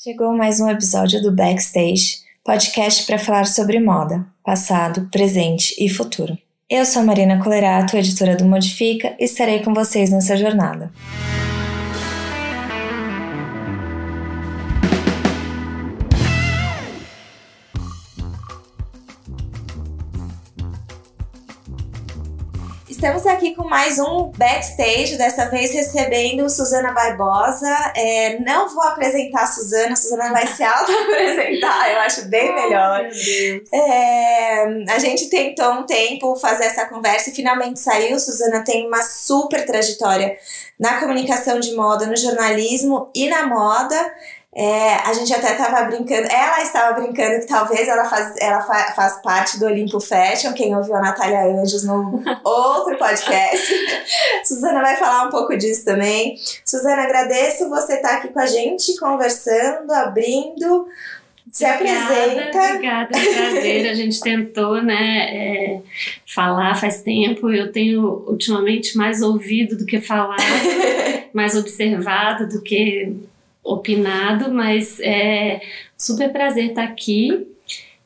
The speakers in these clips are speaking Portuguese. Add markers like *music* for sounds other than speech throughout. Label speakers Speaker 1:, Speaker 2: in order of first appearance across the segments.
Speaker 1: Chegou mais um episódio do Backstage, podcast para falar sobre moda, passado, presente e futuro. Eu sou Marina Colerato, editora do Modifica, e estarei com vocês nessa jornada. Estamos aqui com mais um backstage, dessa vez recebendo Suzana Barbosa. É, não vou apresentar a Suzana, a Suzana vai se *laughs* auto-apresentar, eu acho bem melhor. É, a gente tentou um tempo fazer essa conversa e finalmente saiu. Suzana tem uma super trajetória na comunicação de moda, no jornalismo e na moda. É, a gente até estava brincando, ela estava brincando que talvez ela faz, ela fa, faz parte do Olimpo Fashion, quem ouviu a Natália Anjos no *laughs* outro podcast. *laughs* Suzana vai falar um pouco disso também. Suzana, agradeço você estar aqui com a gente, conversando, abrindo. Se
Speaker 2: obrigada,
Speaker 1: apresenta.
Speaker 2: Obrigada, é prazer. A gente tentou, né, é, falar faz tempo. Eu tenho ultimamente mais ouvido do que falado, *laughs* mais observado do que opinado, mas é super prazer estar aqui.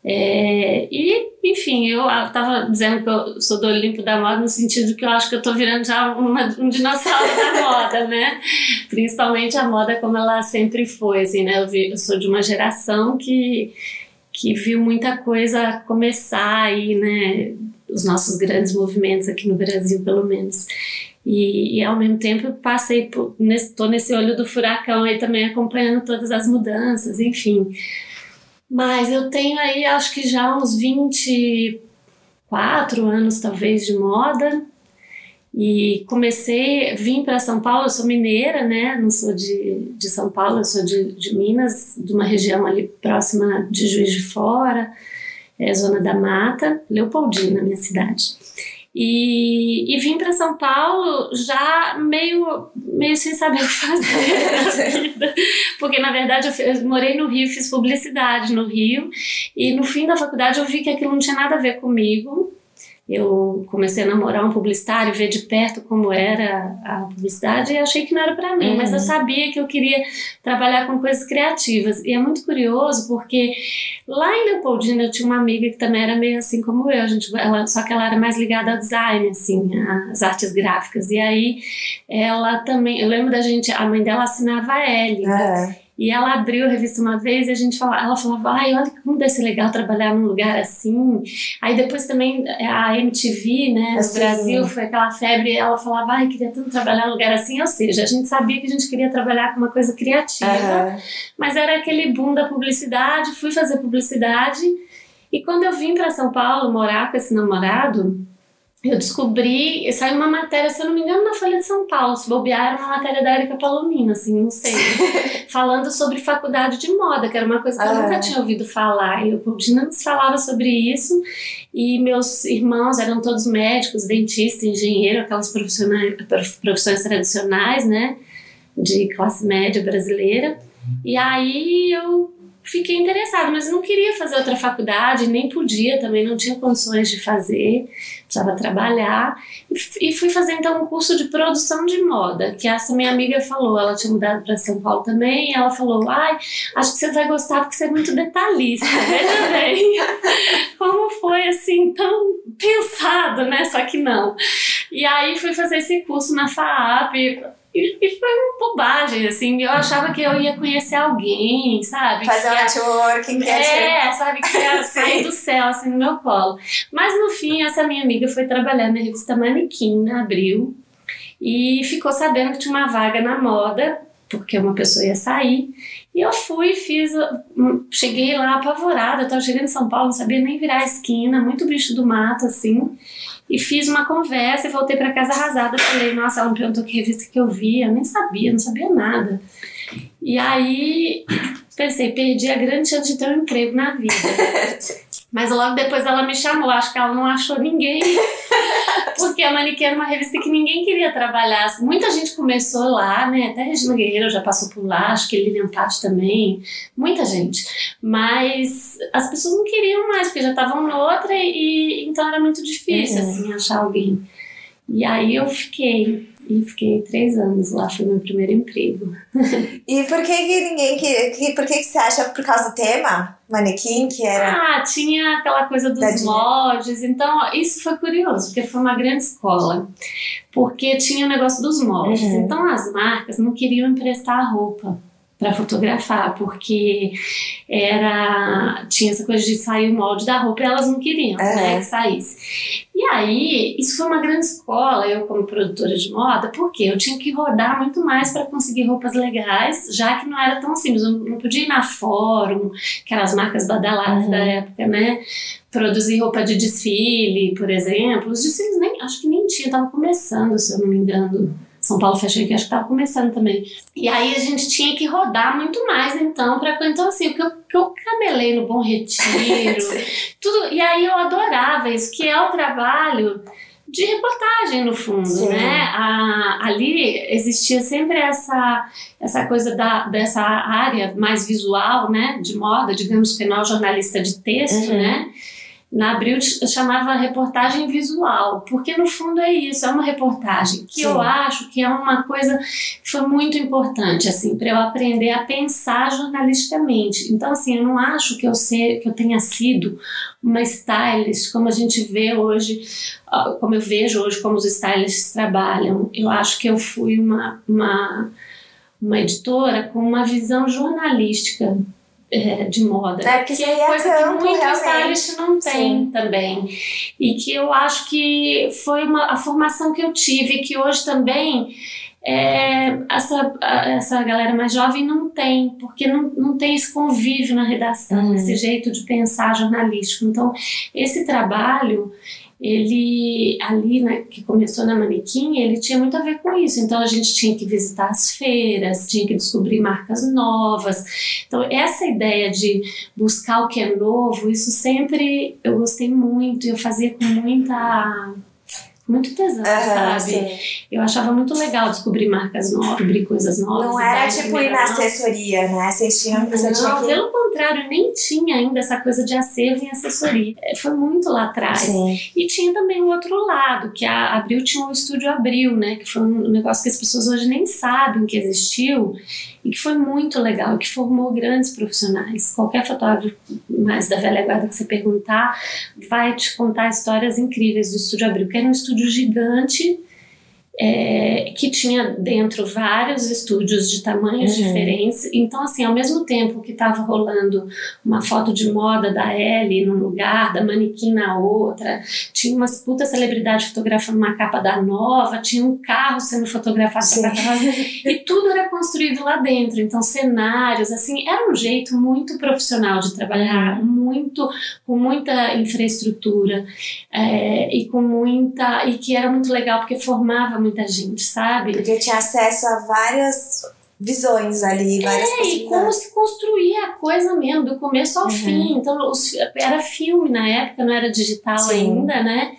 Speaker 2: É, e, enfim, eu estava dizendo que eu sou do Olimpo da Moda no sentido que eu acho que eu estou virando já uma, um dinossauro da *laughs* moda, né? Principalmente a moda como ela sempre foi, assim, né? Eu, vi, eu sou de uma geração que, que viu muita coisa começar aí, né? Os nossos grandes movimentos aqui no Brasil, pelo menos. E, e, ao mesmo tempo passei por, nesse, nesse olho do furacão aí também acompanhando todas as mudanças, enfim. Mas eu tenho aí acho que já uns 24 anos talvez de moda e comecei, vim para São Paulo, eu sou mineira, né? Não sou de, de São Paulo, eu sou de, de Minas, de uma região ali próxima de Juiz de Fora, é, zona da Mata, Leopoldina, minha cidade. E, e vim para São Paulo já meio, meio sem saber o que fazer. *laughs* Porque, na verdade, eu, eu, morei no Rio, fiz publicidade no Rio. E no fim da faculdade eu vi que aquilo não tinha nada a ver comigo eu comecei a namorar um publicitário, ver de perto como era a publicidade e achei que não era para mim, uhum. mas eu sabia que eu queria trabalhar com coisas criativas. E é muito curioso porque lá em Leopoldina eu tinha uma amiga que também era meio assim como eu, a gente, ela, só que ela era mais ligada ao design, assim, às artes gráficas. E aí ela também, eu lembro da gente, a mãe dela assinava a L. Uhum. E ela abriu a revista uma vez e a gente falava, ela falava, ai, olha como deve ser legal trabalhar num lugar assim. Aí depois também a MTV, né, no assim, Brasil, foi aquela febre, ela falava, ai, queria tanto trabalhar num lugar assim. Ou seja, a gente sabia que a gente queria trabalhar com uma coisa criativa, uhum. mas era aquele boom da publicidade, fui fazer publicidade. E quando eu vim para São Paulo morar com esse namorado, eu descobri, saiu uma matéria, se eu não me engano, na Folha de São Paulo, se bobear, era uma matéria da Erika Palomino, assim, não sei, *laughs* falando sobre faculdade de moda, que era uma coisa que ah. eu nunca tinha ouvido falar. E eu não falava sobre isso, e meus irmãos eram todos médicos, dentistas, engenheiro, aquelas profissões tradicionais, né, de classe média brasileira. E aí eu fiquei interessada, mas não queria fazer outra faculdade, nem podia também, não tinha condições de fazer, precisava trabalhar. E, fui fazer então um curso de produção de moda, que essa minha amiga falou, ela tinha mudado para São Paulo também, ela falou: ai, acho que você vai gostar porque você é muito detalhista, veja bem. *laughs* Como foi assim, tão pensado, né? Só que não. E aí fui fazer esse curso na FAAP e, e, foi uma bobagem, assim. Eu achava que eu ia conhecer alguém, sabe?
Speaker 1: Fazer um networking.
Speaker 2: É, é, sabe? Que ia *laughs* sair do céu, assim, no meu colo. Mas no fim, essa minha amiga foi trabalhar na revista Manequim, na Abril. E ficou sabendo que tinha uma vaga na moda, porque uma pessoa ia sair. E eu fui, fiz, hum, cheguei lá apavorada, eu tava chegando em São Paulo, não sabia nem virar a esquina, muito bicho do mato, assim. E fiz uma conversa e voltei para casa arrasada. Falei, nossa, ela me perguntou que revista que eu via, eu nem sabia, não sabia nada. E aí pensei, perdi a grande chance de ter um emprego na vida. *laughs* Mas logo depois ela me chamou, acho que ela não achou ninguém. *laughs* Porque a Manequim era uma revista que ninguém queria trabalhar. Muita gente começou lá, né? Até Regina Guerreiro já passou por lá, acho que Lilian Patti também. Muita gente. Mas as pessoas não queriam mais, porque já estavam noutra e então era muito difícil, uhum. assim, achar alguém. E aí eu fiquei. E fiquei três anos lá, foi meu primeiro emprego.
Speaker 1: e por que, que ninguém que, que por que, que você acha por causa do tema manequim que era
Speaker 2: ah tinha aquela coisa dos moldes então isso foi curioso porque foi uma grande escola porque tinha o negócio dos moldes uhum. então as marcas não queriam emprestar roupa para fotografar, porque era tinha essa coisa de sair o molde da roupa e elas não queriam é. né, que saísse. E aí, isso foi uma grande escola, eu como produtora de moda, porque eu tinha que rodar muito mais para conseguir roupas legais, já que não era tão simples, eu não podia ir na Fórum, que eram as marcas badaladas uhum. da época, né? Produzir roupa de desfile, por exemplo. Os desfiles nem, acho que nem tinha, estavam começando, se eu não me engano são Paulo Fashion Week acho que estava começando também. E aí a gente tinha que rodar muito mais então para então assim, o que eu, que eu camelei no Bom Retiro, *laughs* tudo, e aí eu adorava isso, que é o trabalho de reportagem no fundo, Sim. né? A, ali existia sempre essa essa coisa da, dessa área mais visual, né, de moda, digamos que não jornalista de texto, uhum. né? Na Abril chamava reportagem visual, porque no fundo é isso, é uma reportagem que Sim. eu acho que é uma coisa que foi muito importante assim para eu aprender a pensar jornalisticamente. Então assim, eu não acho que eu sei que eu tenha sido uma stylist como a gente vê hoje, como eu vejo hoje como os stylists trabalham. Eu acho que eu fui uma, uma uma editora com uma visão jornalística é, de moda.
Speaker 1: É, que, que é coisa campo, que
Speaker 2: muitos stylist não tem Sim. também. E que eu acho que foi uma, a formação que eu tive, que hoje também é, essa, essa galera mais jovem não tem, porque não, não tem esse convívio na redação, uhum. esse jeito de pensar jornalístico. Então, esse trabalho ele ali, né, que começou na manequim, ele tinha muito a ver com isso. Então a gente tinha que visitar as feiras, tinha que descobrir marcas novas. Então essa ideia de buscar o que é novo, isso sempre eu gostei muito, eu fazia com muita muito tesão, uhum, sabe? Sim. Eu achava muito legal descobrir marcas novas, descobrir coisas novas.
Speaker 1: Não era tipo ir na assessoria, né? Vocês tinham, você
Speaker 2: não,
Speaker 1: tinha que...
Speaker 2: pelo contrário, nem tinha ainda essa coisa de acervo em assessoria. É, foi muito lá atrás. Sim. E tinha também o outro lado, que a Abril tinha um estúdio Abril, né? Que foi um negócio que as pessoas hoje nem sabem que existiu e que foi muito legal, que formou grandes profissionais. Qualquer fotógrafo mais da velha guarda que você perguntar vai te contar histórias incríveis do Estúdio Abril, que era um estúdio gigante é, que tinha dentro vários estúdios de tamanhos uhum. diferentes. Então, assim, ao mesmo tempo que estava rolando uma foto de moda da Ellie num lugar, da manequim na outra, tinha umas puta celebridade fotografando uma capa da nova, tinha um carro sendo fotografado *laughs* e tudo era construído lá dentro. Então, cenários, assim, era um jeito muito profissional de trabalhar, uhum. Muito com muita infraestrutura é, e com muita e que era muito legal porque formava muita gente, sabe?
Speaker 1: Porque tinha acesso a várias visões ali, várias
Speaker 2: é, e como se construía a coisa mesmo, do começo ao uhum. fim. Então, os, era filme na época, não era digital Sim. ainda, né?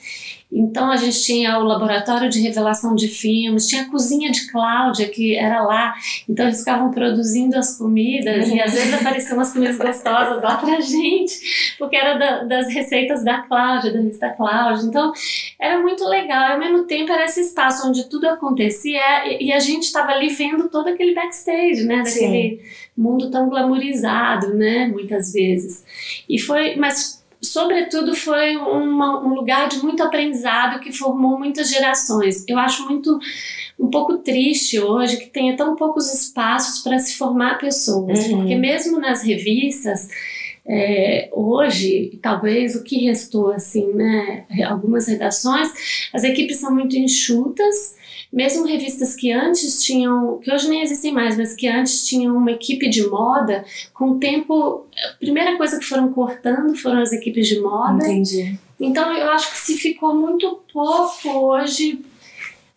Speaker 2: Então a gente tinha o laboratório de revelação de filmes, tinha a cozinha de Cláudia, que era lá. Então eles ficavam produzindo as comidas e às vezes apareciam umas comidas gostosas lá pra gente, porque era da, das receitas da Cláudia, da revista Cláudia. Então era muito legal. E ao mesmo tempo era esse espaço onde tudo acontecia e, e a gente estava ali vendo todo aquele backstage, né? Daquele Sim. mundo tão glamorizado, né? Muitas vezes. E foi, mas sobretudo foi uma, um lugar de muito aprendizado que formou muitas gerações. Eu acho muito um pouco triste hoje que tenha tão poucos espaços para se formar pessoas, uhum. porque mesmo nas revistas é, hoje, talvez o que restou assim, né, algumas redações, as equipes são muito enxutas mesmo revistas que antes tinham, que hoje nem existem mais, mas que antes tinham uma equipe de moda, com o tempo, a primeira coisa que foram cortando foram as equipes de moda.
Speaker 1: Entendi.
Speaker 2: Então eu acho que se ficou muito pouco hoje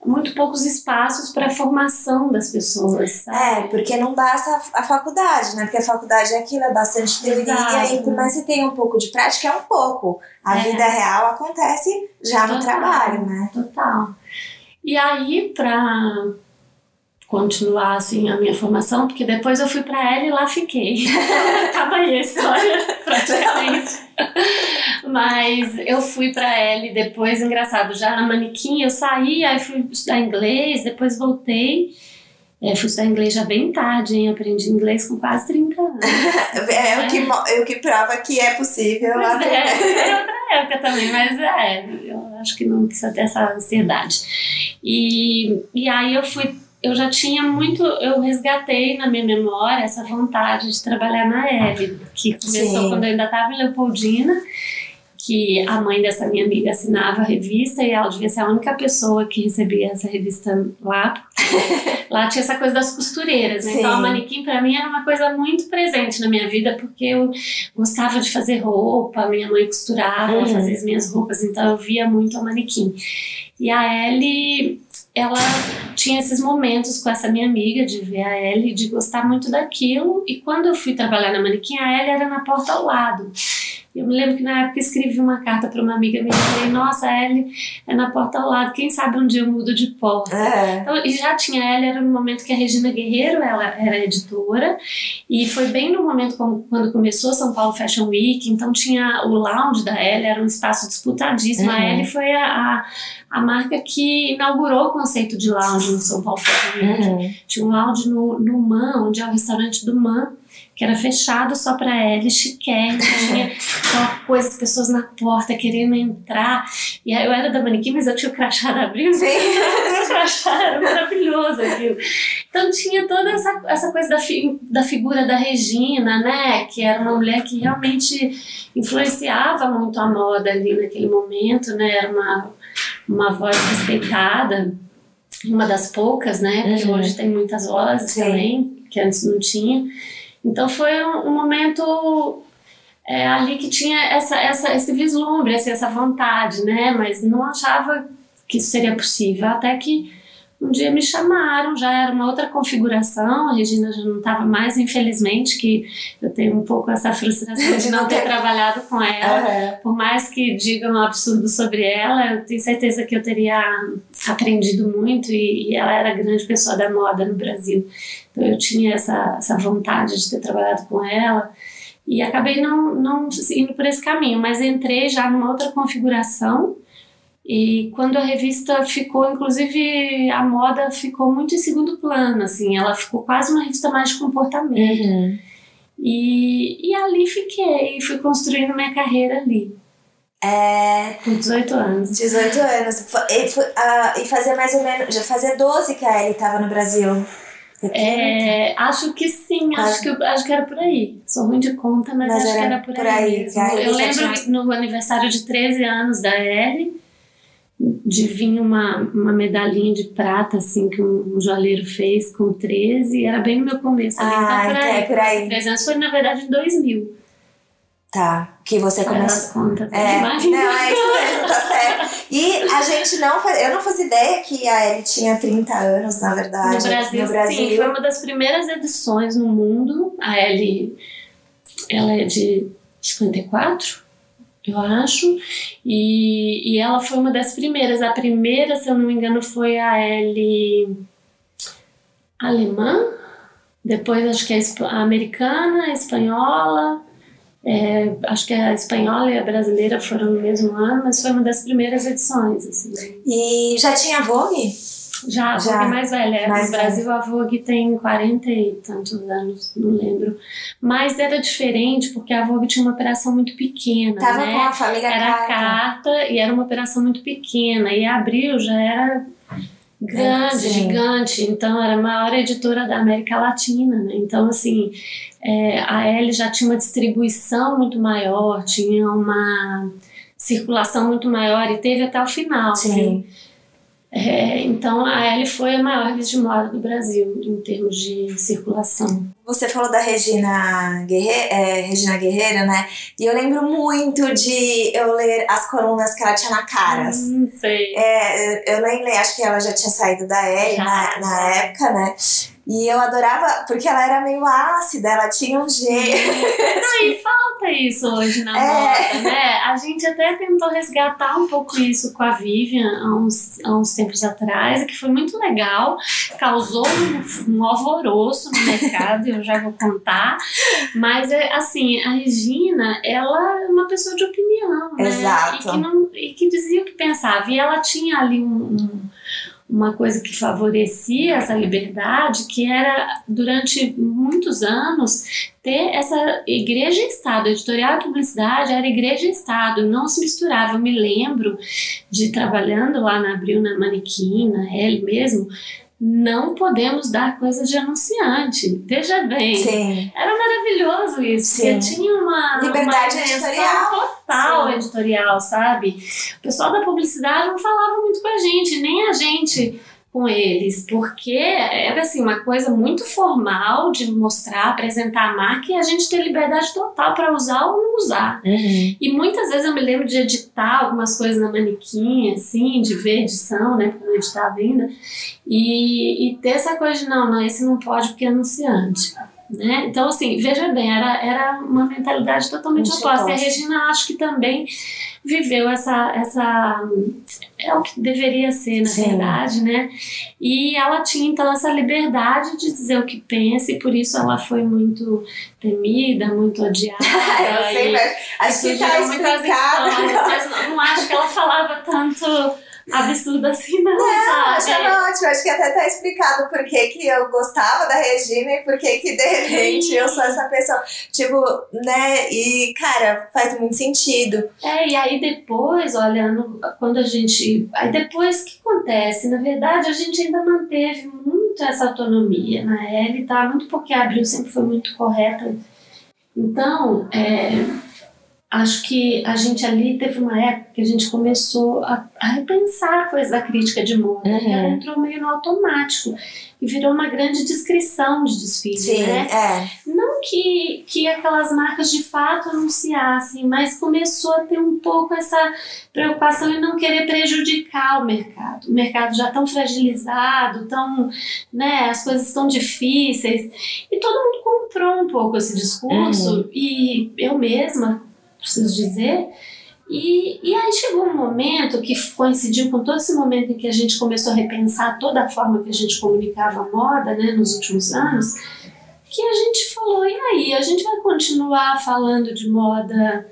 Speaker 2: muito poucos espaços para a formação das pessoas.
Speaker 1: Sabe? É, porque não basta a, faculdade, né? Porque a faculdade é aquilo, é bastante teoria, e por mais que tenha um pouco de prática, é um pouco. A é. vida real acontece já Total. no trabalho, né?
Speaker 2: Total. E aí, para continuar assim a minha formação, porque depois eu fui para ela e lá fiquei. *laughs* Acaba aí a história, praticamente. Mas eu fui pra L depois, engraçado, já na manequim eu saí, aí fui estudar inglês, depois voltei. É, fui estudar inglês já bem tarde, hein? Aprendi inglês com quase 30 anos. *laughs*
Speaker 1: é, o que, é o que prova que é possível.
Speaker 2: Mas é, é época também, mas é, eu acho que não precisa ter essa ansiedade. E, e aí eu fui eu já tinha muito, eu resgatei na minha memória essa vontade de trabalhar na L, que começou Sim. quando eu ainda estava em Leopoldina, que a mãe dessa minha amiga assinava a revista e ela devia ser a única pessoa que recebia essa revista lá. *laughs* lá tinha essa coisa das costureiras, né? Então a manequim para mim era uma coisa muito presente na minha vida porque eu gostava de fazer roupa, minha mãe costurava, uhum. fazia as minhas roupas, então eu via muito a manequim. E a Ellie ela tinha esses momentos com essa minha amiga de ver a Ellie, de gostar muito daquilo. E quando eu fui trabalhar na manequim, a Ellie era na porta ao lado. Eu me lembro que na época escrevi uma carta para uma amiga minha e falei: Nossa, a Ellie é na porta ao lado, quem sabe um dia eu mudo de porta. É. Então, e já tinha a Ellie, era no momento que a Regina Guerreiro ela era editora, e foi bem no momento quando começou São Paulo Fashion Week, então tinha o lounge da Ellie, era um espaço disputadíssimo. Uhum. A Ellie foi a, a, a, marca que inaugurou o conceito de lounge no São Paulo Fashion Week. Uhum. Tinha um lounge no, no Man, onde é o restaurante do Man que era fechado só para ela, chiquérrimo, tinha aquela coisa, as pessoas na porta querendo entrar. E eu era da manequim, mas eu tinha o crachá da Abril, sim. o crachá era maravilhoso aquilo. Então tinha toda essa, essa coisa da, fi, da figura da Regina, né, que era uma mulher que realmente influenciava muito a moda ali naquele momento, né, era uma, uma voz respeitada, uma das poucas, né, porque uhum. hoje tem muitas vozes sim. também, que antes não tinha. Então foi um, um momento é, ali que tinha essa, essa, esse vislumbre, assim, essa vontade, né? Mas não achava que isso seria possível. Até que um dia me chamaram, já era uma outra configuração, a Regina já não estava mais, infelizmente, que eu tenho um pouco essa frustração de não ter *laughs* trabalhado com ela. Uhum. Por mais que digam um absurdo sobre ela, eu tenho certeza que eu teria aprendido muito e, e ela era a grande pessoa da moda no Brasil. Então eu tinha essa, essa vontade de ter trabalhado com ela e acabei não, não indo por esse caminho, mas entrei já numa outra configuração e quando a revista ficou, inclusive a moda ficou muito em segundo plano, assim, ela ficou quase uma revista mais de comportamento. Uhum. E, e ali fiquei, fui construindo minha carreira ali.
Speaker 1: É...
Speaker 2: Com 18 anos.
Speaker 1: 18 anos. E, uh, e fazia mais ou menos. Já fazia 12 que a Ellie estava no Brasil.
Speaker 2: É, acho que sim, acho que, acho que era por aí. Sou ruim de conta, mas, mas acho que era por, por aí, aí. Eu lembro tinha... no aniversário de 13 anos da Ellie de vir uma, uma medalhinha de prata, assim, que um, um joalheiro fez com 13, era bem no meu começo. Ali,
Speaker 1: ah, então, por aí, é por aí.
Speaker 2: 13 anos foi, na verdade, em 2000.
Speaker 1: Tá, que você começou.
Speaker 2: contas.
Speaker 1: É, *laughs* não, é isso mesmo, tá certo. E a gente não faz, eu não fazia ideia que a Ellie tinha 30 anos, na verdade.
Speaker 2: No Brasil, no Brasil. sim, foi uma das primeiras edições no mundo. A Ellie, ela é de 54, eu acho. E, e ela foi uma das primeiras. A primeira, se eu não me engano, foi a Ellie alemã. Depois acho que é a americana, a espanhola. É, acho que a espanhola e a brasileira foram no mesmo ano, mas foi uma das primeiras edições. Assim.
Speaker 1: E já tinha Vogue?
Speaker 2: Já, a Vogue mais velha. Mais no Brasil a Vogue tem 40 e tantos anos, não lembro. Mas era diferente porque a Vogue tinha uma operação muito pequena.
Speaker 1: Tava
Speaker 2: né?
Speaker 1: com a família
Speaker 2: Era carta. carta e era uma operação muito pequena. E a Abril já era grande, Sim. gigante. Então era a maior editora da América Latina, né? Então, assim, é, a L já tinha uma distribuição muito maior, tinha uma circulação muito maior e teve até o final. Sim. É, então a L foi a maior revista de moda do Brasil em termos de circulação.
Speaker 1: Você falou da Regina Guerreiro, é, Regina Guerreiro, né? E eu lembro muito de eu ler as colunas que ela tinha na Caras.
Speaker 2: Hum, sei.
Speaker 1: É, eu nem acho que ela já tinha saído da L na, na época, né? E eu adorava, porque ela era meio ácida, ela tinha um jeito. *laughs*
Speaker 2: Não, e falta isso hoje na é. moda, né? A gente até tentou resgatar um pouco isso com a Vivian há uns, há uns tempos atrás, que foi muito legal, causou um, um alvoroço no mercado, eu já vou contar. Mas, é, assim, a Regina, ela é uma pessoa de opinião, né?
Speaker 1: Exato.
Speaker 2: E que, não, e que dizia o que pensava. E ela tinha ali um, um uma coisa que favorecia essa liberdade, que era durante muitos anos ter essa igreja e Estado, editorial e publicidade era igreja e Estado, não se misturava. Eu me lembro de trabalhando lá na Abril, na Manequim, na L mesmo, não podemos dar coisa de anunciante. Veja bem.
Speaker 1: Sim.
Speaker 2: Era maravilhoso isso. Sim. Porque tinha uma
Speaker 1: liberdade
Speaker 2: uma
Speaker 1: editorial
Speaker 2: total Sim. editorial, sabe? O pessoal da publicidade não falava muito com a gente, nem a gente com eles, porque era assim uma coisa muito formal de mostrar, apresentar a marca e a gente ter liberdade total para usar ou não usar.
Speaker 1: Uhum.
Speaker 2: E muitas vezes eu me lembro de editar algumas coisas na manequim, assim, de ver edição, né, porque eu não editava ainda, e, e ter essa coisa de não, não, esse não pode porque é anunciante. Né? Então, assim, veja bem, era, era uma mentalidade totalmente oposta. E a Regina, acho que também viveu essa, essa é o que deveria ser na Sim. verdade, né? E ela tinha então essa liberdade de dizer o que pensa e por isso ela foi muito temida, muito odiada. *laughs*
Speaker 1: Eu sei, mas acho que tá explicado.
Speaker 2: mas não, não acho que ela falava tanto absurdo assim, não. Não,
Speaker 1: sabe? achava ótimo. Acho que até tá explicado por que, que eu gostava da Regina e por que, que de repente Sim. eu sou essa pessoa. Tipo, né? E, cara, faz muito sentido.
Speaker 2: É, e aí depois, olhando, quando a gente. Aí depois, o que acontece? Na verdade, a gente ainda manteve muito essa autonomia na L, tá? Muito porque a Abril sempre foi muito correta. Então, é acho que a gente ali teve uma época que a gente começou a, a repensar a coisa da crítica de moda, uhum. ela entrou meio no automático e virou uma grande descrição de desfile,
Speaker 1: Sim,
Speaker 2: né?
Speaker 1: É.
Speaker 2: Não que, que aquelas marcas de fato anunciassem, mas começou a ter um pouco essa preocupação em não querer prejudicar o mercado. O mercado já tão fragilizado, tão, né, as coisas tão difíceis. E todo mundo comprou um pouco esse discurso uhum. e eu mesma preciso dizer. E, e aí chegou um momento que coincidiu com todo esse momento em que a gente começou a repensar toda a forma que a gente comunicava a moda né, nos últimos anos, que a gente falou, e aí, a gente vai continuar falando de moda,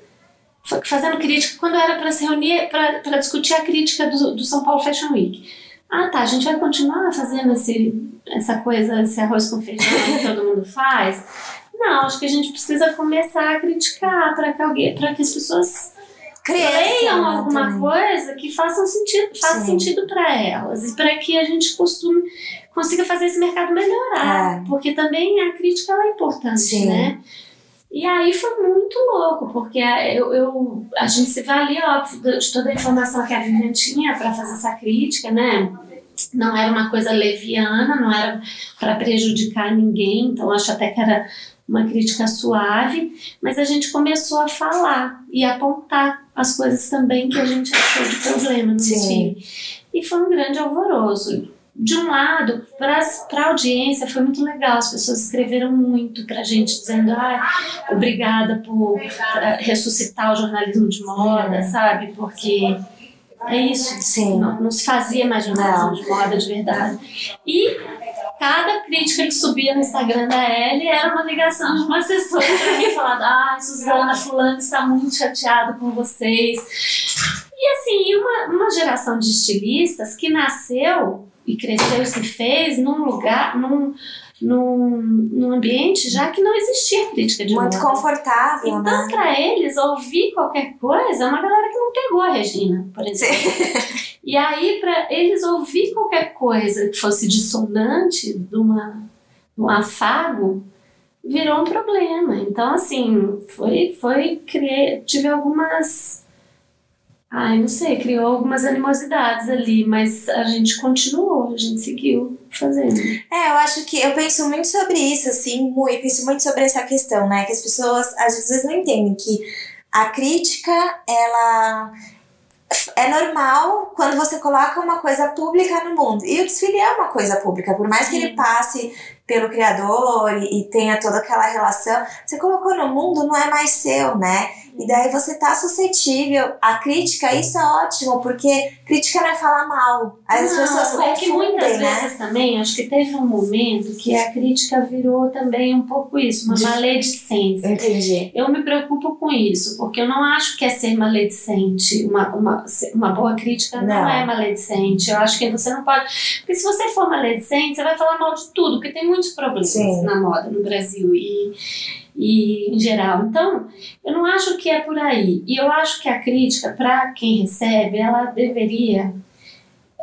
Speaker 2: fazendo crítica, quando era para se reunir, para discutir a crítica do, do São Paulo Fashion Week. Ah tá, a gente vai continuar fazendo esse, essa coisa, esse arroz com feijão que todo mundo faz? Não, acho que a gente precisa começar a criticar para que alguém, para que as pessoas leiam alguma também. coisa que faça sentido, faça sentido para elas e para que a gente costume consiga fazer esse mercado melhorar, é. porque também a crítica é importante, Sim. né? E aí foi muito louco, porque eu, eu, a gente se valia, óbvio, de toda a informação que a Vivian tinha para fazer essa crítica, né? Não era uma coisa leviana, não era para prejudicar ninguém, então acho até que era uma crítica suave, mas a gente começou a falar e apontar as coisas também que a gente achou de problema no desfile. E foi um grande alvoroço. De um lado, para a audiência foi muito legal, as pessoas escreveram muito para a gente, dizendo: ah, obrigada por ressuscitar o jornalismo de moda, sabe? Porque é isso.
Speaker 1: Sim.
Speaker 2: Não, não se fazia mais jornalismo de moda de verdade. E cada crítica que subia no Instagram da Ellie era uma ligação de uma assessora para mim falando: ai, Suzana, Fulano está muito chateado com vocês. E assim, uma, uma geração de estilistas que nasceu e cresceu e se fez num lugar, num, num, num ambiente já que não existia crítica de
Speaker 1: Muito
Speaker 2: moda.
Speaker 1: confortável,
Speaker 2: então,
Speaker 1: né?
Speaker 2: Para eles, ouvir qualquer coisa é uma galera que não pegou a Regina, por exemplo. *laughs* e aí, para eles ouvir qualquer coisa que fosse dissonante de, uma, de um afago, virou um problema. Então, assim, foi, foi criei, tive algumas Ai, não sei, criou algumas animosidades ali, mas a gente continuou, a gente seguiu fazendo.
Speaker 1: É, eu acho que eu penso muito sobre isso, assim, muito, penso muito sobre essa questão, né? Que as pessoas às vezes não entendem que a crítica, ela é normal quando você coloca uma coisa pública no mundo. E o desfile é uma coisa pública, por mais que ele passe pelo criador e, e tenha toda aquela relação, você colocou no mundo, não é mais seu, né? E daí você tá suscetível à crítica, isso é ótimo, porque crítica não é falar mal. As
Speaker 2: não,
Speaker 1: pessoas
Speaker 2: é que muitas
Speaker 1: né?
Speaker 2: vezes também, acho que teve um momento que a crítica virou também um pouco isso, uma
Speaker 1: De-
Speaker 2: maledicência.
Speaker 1: Entendi.
Speaker 2: Eu me preocupo com isso, porque eu não acho que é ser maledicente. Uma, uma, uma boa crítica não.
Speaker 1: Não.
Speaker 2: é maledicente. Eu acho que você não pode. Porque se você for maledicente, você vai falar mal de tudo, porque tem muitos problemas
Speaker 1: Sim.
Speaker 2: na moda no Brasil e, e em geral. Então, eu não acho que é por aí. E eu acho que a crítica, para quem recebe, ela deveria.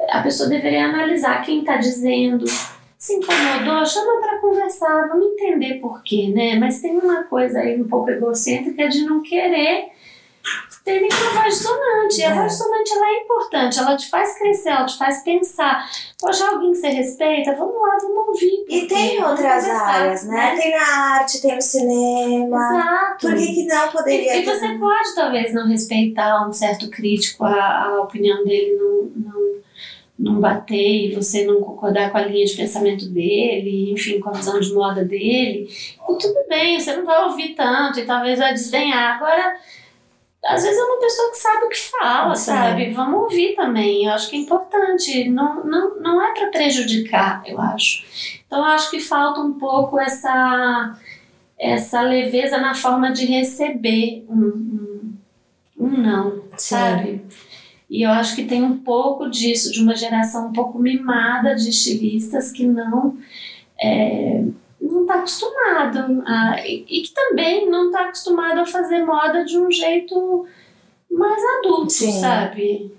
Speaker 2: A pessoa deveria analisar quem está dizendo. Se incomodou, chama para conversar, vamos entender por quê, né? Mas tem uma coisa aí um pouco egocêntrica de não querer ter nenhuma voz dissonante. E a
Speaker 1: É.
Speaker 2: voz dissonante ela é importante, ela te faz crescer, ela te faz pensar. Poxa, alguém que você respeita, vamos lá, vamos ouvir.
Speaker 1: E tem outras áreas, né? Tem na arte, tem no cinema.
Speaker 2: Exato.
Speaker 1: Por que, que não poderia
Speaker 2: E, e você pode talvez não respeitar um certo crítico, a, a opinião dele não, não, não bater e você não concordar com a linha de pensamento dele, enfim, com a visão de moda dele. E tudo bem, você não vai ouvir tanto e talvez vai desdenhar. Agora, às vezes é uma pessoa que sabe o que fala,
Speaker 1: Sim.
Speaker 2: sabe? Vamos ouvir também. Eu acho que é importante. Não, não, não é para prejudicar, eu acho. Então, eu acho que falta um pouco essa essa leveza na forma de receber um, um, um não, sabe? E eu acho que tem um pouco disso, de uma geração um pouco mimada de estilistas que não é, não está acostumado a, e, e que também não está acostumado a fazer moda de um jeito mais adulto,
Speaker 1: Sim.
Speaker 2: sabe?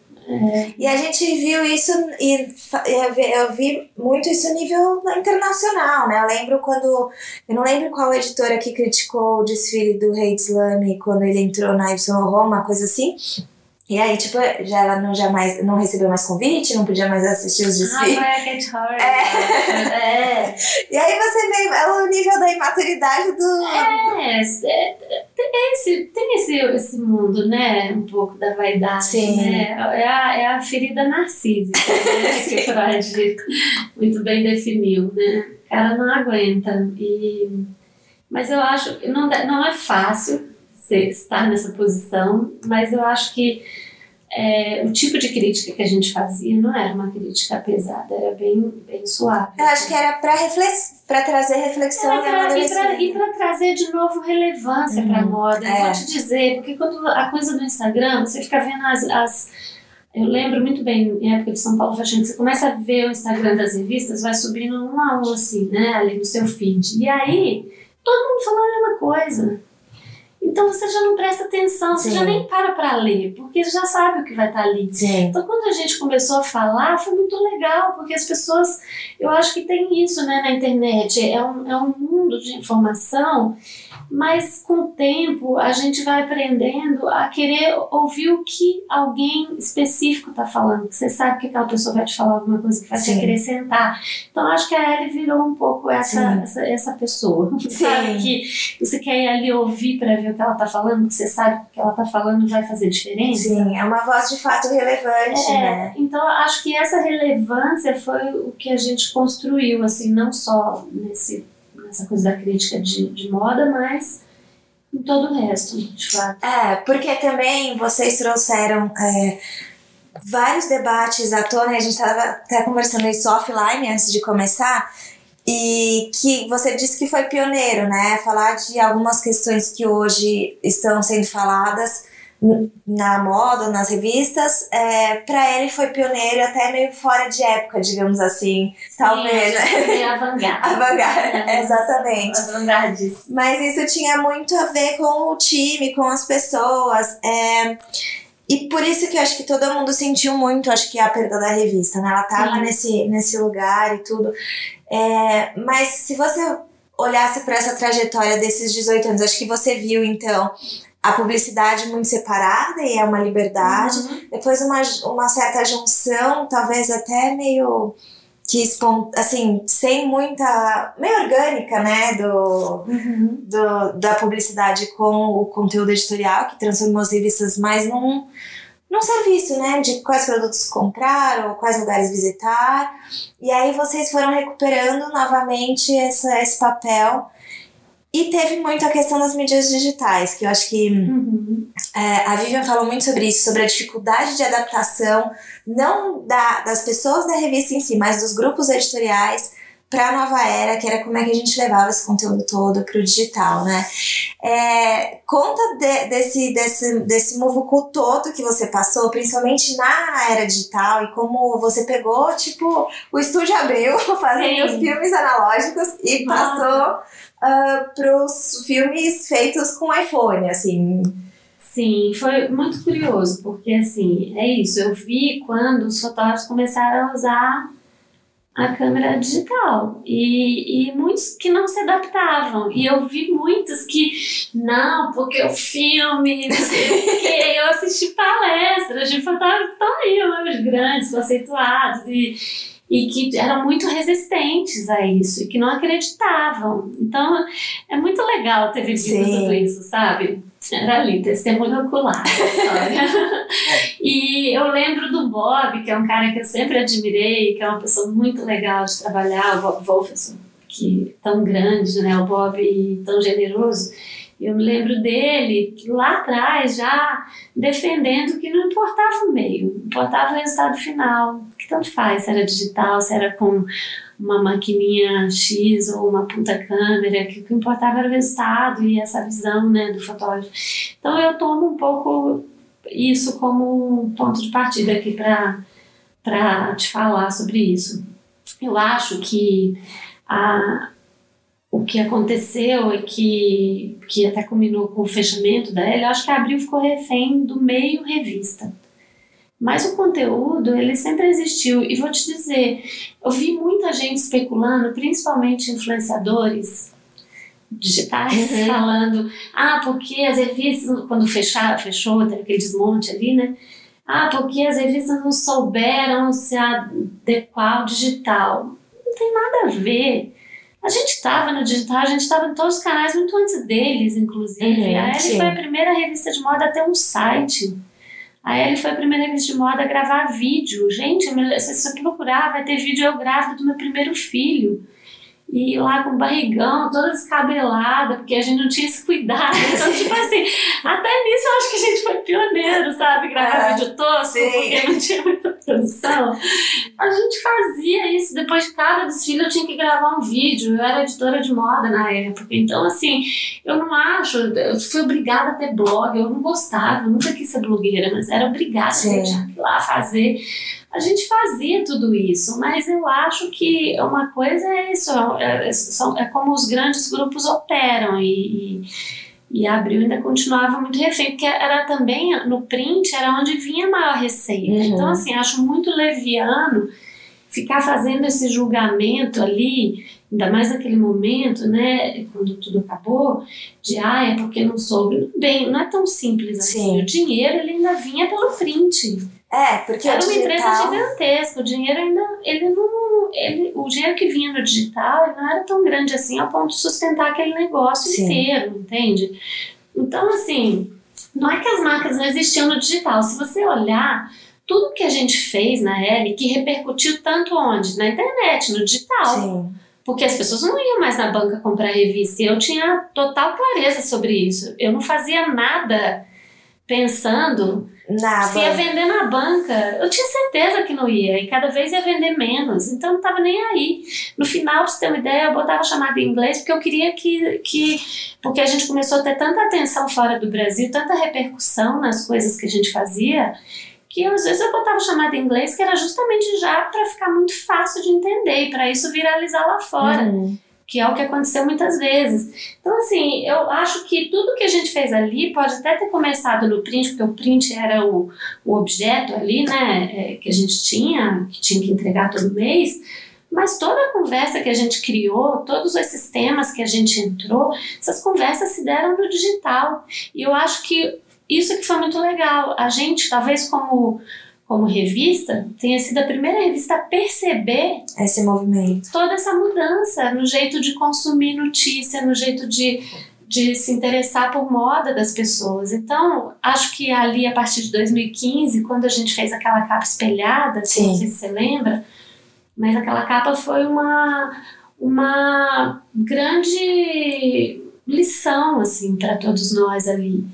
Speaker 1: E a gente viu isso e eu vi, muito isso a nível internacional, né? Eu lembro quando. Eu não lembro qual editora que criticou o desfile do Rei Islame quando ele entrou na Laurent, uma coisa assim. E aí, tipo, já ela não, jamais, não recebeu mais convite, não podia mais assistir os
Speaker 2: Ah,
Speaker 1: desfiles.
Speaker 2: vai a Kate Hurley. É.
Speaker 1: E aí você vê é o nível da imaturidade do.
Speaker 2: É, é, tem, esse, tem esse, esse mundo, né? Um pouco da vaidade,
Speaker 1: Sim.
Speaker 2: né? É a, é a ferida narcísica, né? *laughs* que o Freud muito bem definiu, né? O cara não aguenta. E, mas eu acho que não, não é fácil estar nessa posição, mas eu acho que é, o tipo de crítica que a gente fazia não era uma crítica pesada, era bem, bem suave.
Speaker 1: Eu acho que era pra, reflex... trazer reflexão
Speaker 2: É,
Speaker 1: e
Speaker 2: pra- e para trazer de novo relevância para a
Speaker 1: Uhum,
Speaker 2: moda. Eu
Speaker 1: é.
Speaker 2: vou te dizer, porque quando a coisa do Instagram, você fica vendo as. as- eu lembro muito bem, em época de São Paulo Fashion, você começa a ver o Instagram das revistas, vai subindo um a um, assim, né, ali no seu feed. E aí, todo mundo falando a mesma coisa. Então você já não presta atenção, você
Speaker 1: Sim.
Speaker 2: já nem para para ler, porque já sabe o que vai estar ali.
Speaker 1: Sim.
Speaker 2: Então, quando a gente começou a falar, foi muito legal, porque as pessoas, eu acho que tem isso né, na internet, é um, é um mundo de informação, mas com o tempo a gente vai aprendendo a querer ouvir o que alguém específico está falando, você sabe que aquela pessoa vai te falar alguma coisa que vai te
Speaker 1: Sim.
Speaker 2: acrescentar. Então, acho que a Ellie virou um pouco essa,
Speaker 1: Sim.
Speaker 2: essa, essa pessoa, *laughs* sabe? Que você quer ir ali ouvir para ver o que ela está falando, que você sabe que o que ela está falando vai fazer diferença.
Speaker 1: Sim, é uma voz de fato relevante,
Speaker 2: É,
Speaker 1: né?
Speaker 2: então acho que essa relevância foi o que a gente construiu, assim, não só nesse, nessa coisa da crítica de, de moda, mas em todo o resto, de fato.
Speaker 1: É, porque também vocês trouxeram é, vários debates à tona, a gente estava até conversando isso offline antes de começar, e que você disse que foi pioneiro, né? Falar de algumas questões que hoje estão sendo faladas na moda, nas revistas, é, para ele foi pioneiro até meio fora de época, digamos assim, talvez, né? *laughs*
Speaker 2: Avant-garde, É,
Speaker 1: exatamente.
Speaker 2: Avant-gardista.
Speaker 1: Mas isso tinha muito a ver com o time, com as pessoas. é, E por isso que eu acho que todo mundo sentiu muito, acho que a perda da revista, né? Ela tava
Speaker 2: Sim.
Speaker 1: nesse, nesse lugar e tudo. É, mas se você olhasse para essa trajetória desses 18 anos, acho que você viu, então, a publicidade muito separada e é uma liberdade.
Speaker 2: Uhum.
Speaker 1: Depois uma, uma certa junção, talvez até meio que assim, sem muita. meio orgânica, né? Do,
Speaker 2: Uhum.
Speaker 1: do, da publicidade com o conteúdo editorial, que transformou as revistas mais num, num serviço, né? De quais produtos comprar ou quais lugares visitar. E aí vocês foram recuperando novamente essa, esse papel. E teve muito a questão das mídias digitais, que eu acho que uhum. é, a Vivian falou muito sobre isso, sobre a dificuldade de adaptação, não da, das pessoas da revista em si, mas dos grupos editoriais para a nova era, que era como é que a gente levava esse conteúdo todo para o digital, né? É, conta de, desse, desse, desse muvucu todo que você passou, principalmente na era digital, e como você pegou, tipo, o estúdio abriu, *laughs* fazendo os filmes analógicos e Nossa. passou uh, ah, para os filmes feitos com iPhone, assim.
Speaker 2: Sim, foi muito curioso, porque assim, é isso, eu vi quando os fotógrafos começaram a usar a câmera digital. E, e muitos que não se adaptavam. E eu vi muitos que não porque o filme não sei o *laughs* eu assisti palestras de fotógrafos tão aí os grandes conceituados e e que eram muito resistentes a isso e que não acreditavam. Então é muito legal ter vivido Sim. tudo isso sabe ali, testemunho ocular *laughs* *laughs* e eu lembro do Bob, que é um cara que eu sempre admirei, que é uma pessoa muito legal de trabalhar, o Bob Wolferson, que é tão grande, né? O Bob tão generoso. Eu me lembro dele lá atrás já defendendo que não importava o meio, importava o resultado final, que tanto faz, se era digital, se era com uma maquininha X ou uma puta câmera, que o que importava era o resultado e essa visão né, do fotógrafo. Então eu tomo um pouco isso como um ponto de partida aqui para te falar sobre isso. Eu acho que a, o que aconteceu e que, que até combinou com o fechamento da L, eu acho que a Abril ficou refém do meio revista. Mas o conteúdo, ele sempre existiu. E vou te dizer, eu vi muita gente especulando, principalmente influenciadores digitais, uhum. falando, ah, porque as revistas, quando fecharam, fechou, teve aquele desmonte ali, né? Ah, porque as revistas não souberam se adequar ao digital. Não tem nada a ver. A gente estava no digital, a gente estava em todos os canais muito antes deles, inclusive. Uhum, a Elle foi a primeira revista de moda a ter um site. A Ellie foi a primeira revista de moda a gravar vídeo. Gente, se você procurar, vai ter vídeo eu grávida do meu primeiro filho e lá com barrigão, toda descabelada, porque a gente não tinha esse cuidado. *laughs* Então, tipo assim, até nisso eu acho que a gente foi pioneiro, sabe? Gravar é, vídeo tosco, sim. porque não tinha muita produção. A gente fazia isso, depois de cada desfile eu tinha que gravar um vídeo. Eu era editora de moda na época, então assim, eu não acho, eu fui obrigada a ter blog, eu não gostava, eu nunca quis ser blogueira, mas era obrigada, sim. eu tinha que ir lá fazer a gente fazia tudo isso, mas eu acho que uma coisa é isso, é, é, é como os grandes grupos operam e, e, e a Abril ainda continuava muito refém, porque era também, no print, era onde vinha a maior receita. Uhum. Então, assim, acho muito leviano ficar fazendo esse julgamento ali, ainda mais naquele momento, né, quando tudo acabou, de, ah, é porque não soube. Bem, não é tão simples assim. Sim. O dinheiro, ele ainda vinha pelo print.
Speaker 1: É, porque
Speaker 2: era uma digital... empresa gigantesca. O dinheiro ainda, ele não, ele, o dinheiro que vinha no digital não era tão grande assim a ponto de sustentar aquele negócio Sim. inteiro, entende? Então, assim, não é que as marcas não existiam no digital. Se você olhar tudo que a gente fez na L, que repercutiu tanto onde? Na internet, no digital. Sim. Porque as pessoas não iam mais na banca comprar revista. E eu tinha total clareza sobre isso. Eu não fazia nada pensando
Speaker 1: na
Speaker 2: se ia vender na banca. Eu tinha certeza que não ia, e cada vez ia vender menos, então não estava nem aí. No final, pra você ter uma ideia, eu botava chamada em inglês porque eu queria que, que. Porque a gente começou a ter tanta atenção fora do Brasil, tanta repercussão nas coisas que a gente fazia, que às vezes eu botava chamada em inglês que era justamente já para ficar muito fácil de entender e para isso viralizar lá fora. Uhum que é o que aconteceu muitas vezes. Então, assim, eu acho que tudo que a gente fez ali pode até ter começado no print, porque o print era o, o objeto ali, né, é, que a gente tinha, que tinha que entregar todo mês, mas toda a conversa que a gente criou, todos esses temas que a gente entrou, essas conversas se deram no digital. E eu acho que isso que foi muito legal. A gente, talvez como como revista, tenha sido a primeira revista a perceber
Speaker 1: esse movimento.
Speaker 2: Toda essa mudança no jeito de consumir notícia, no jeito de, de se interessar por moda das pessoas. Então, acho que ali, a partir de 2015, quando a gente fez aquela capa espelhada, não sei se você lembra, mas aquela capa foi uma, uma grande lição, assim, para todos nós ali.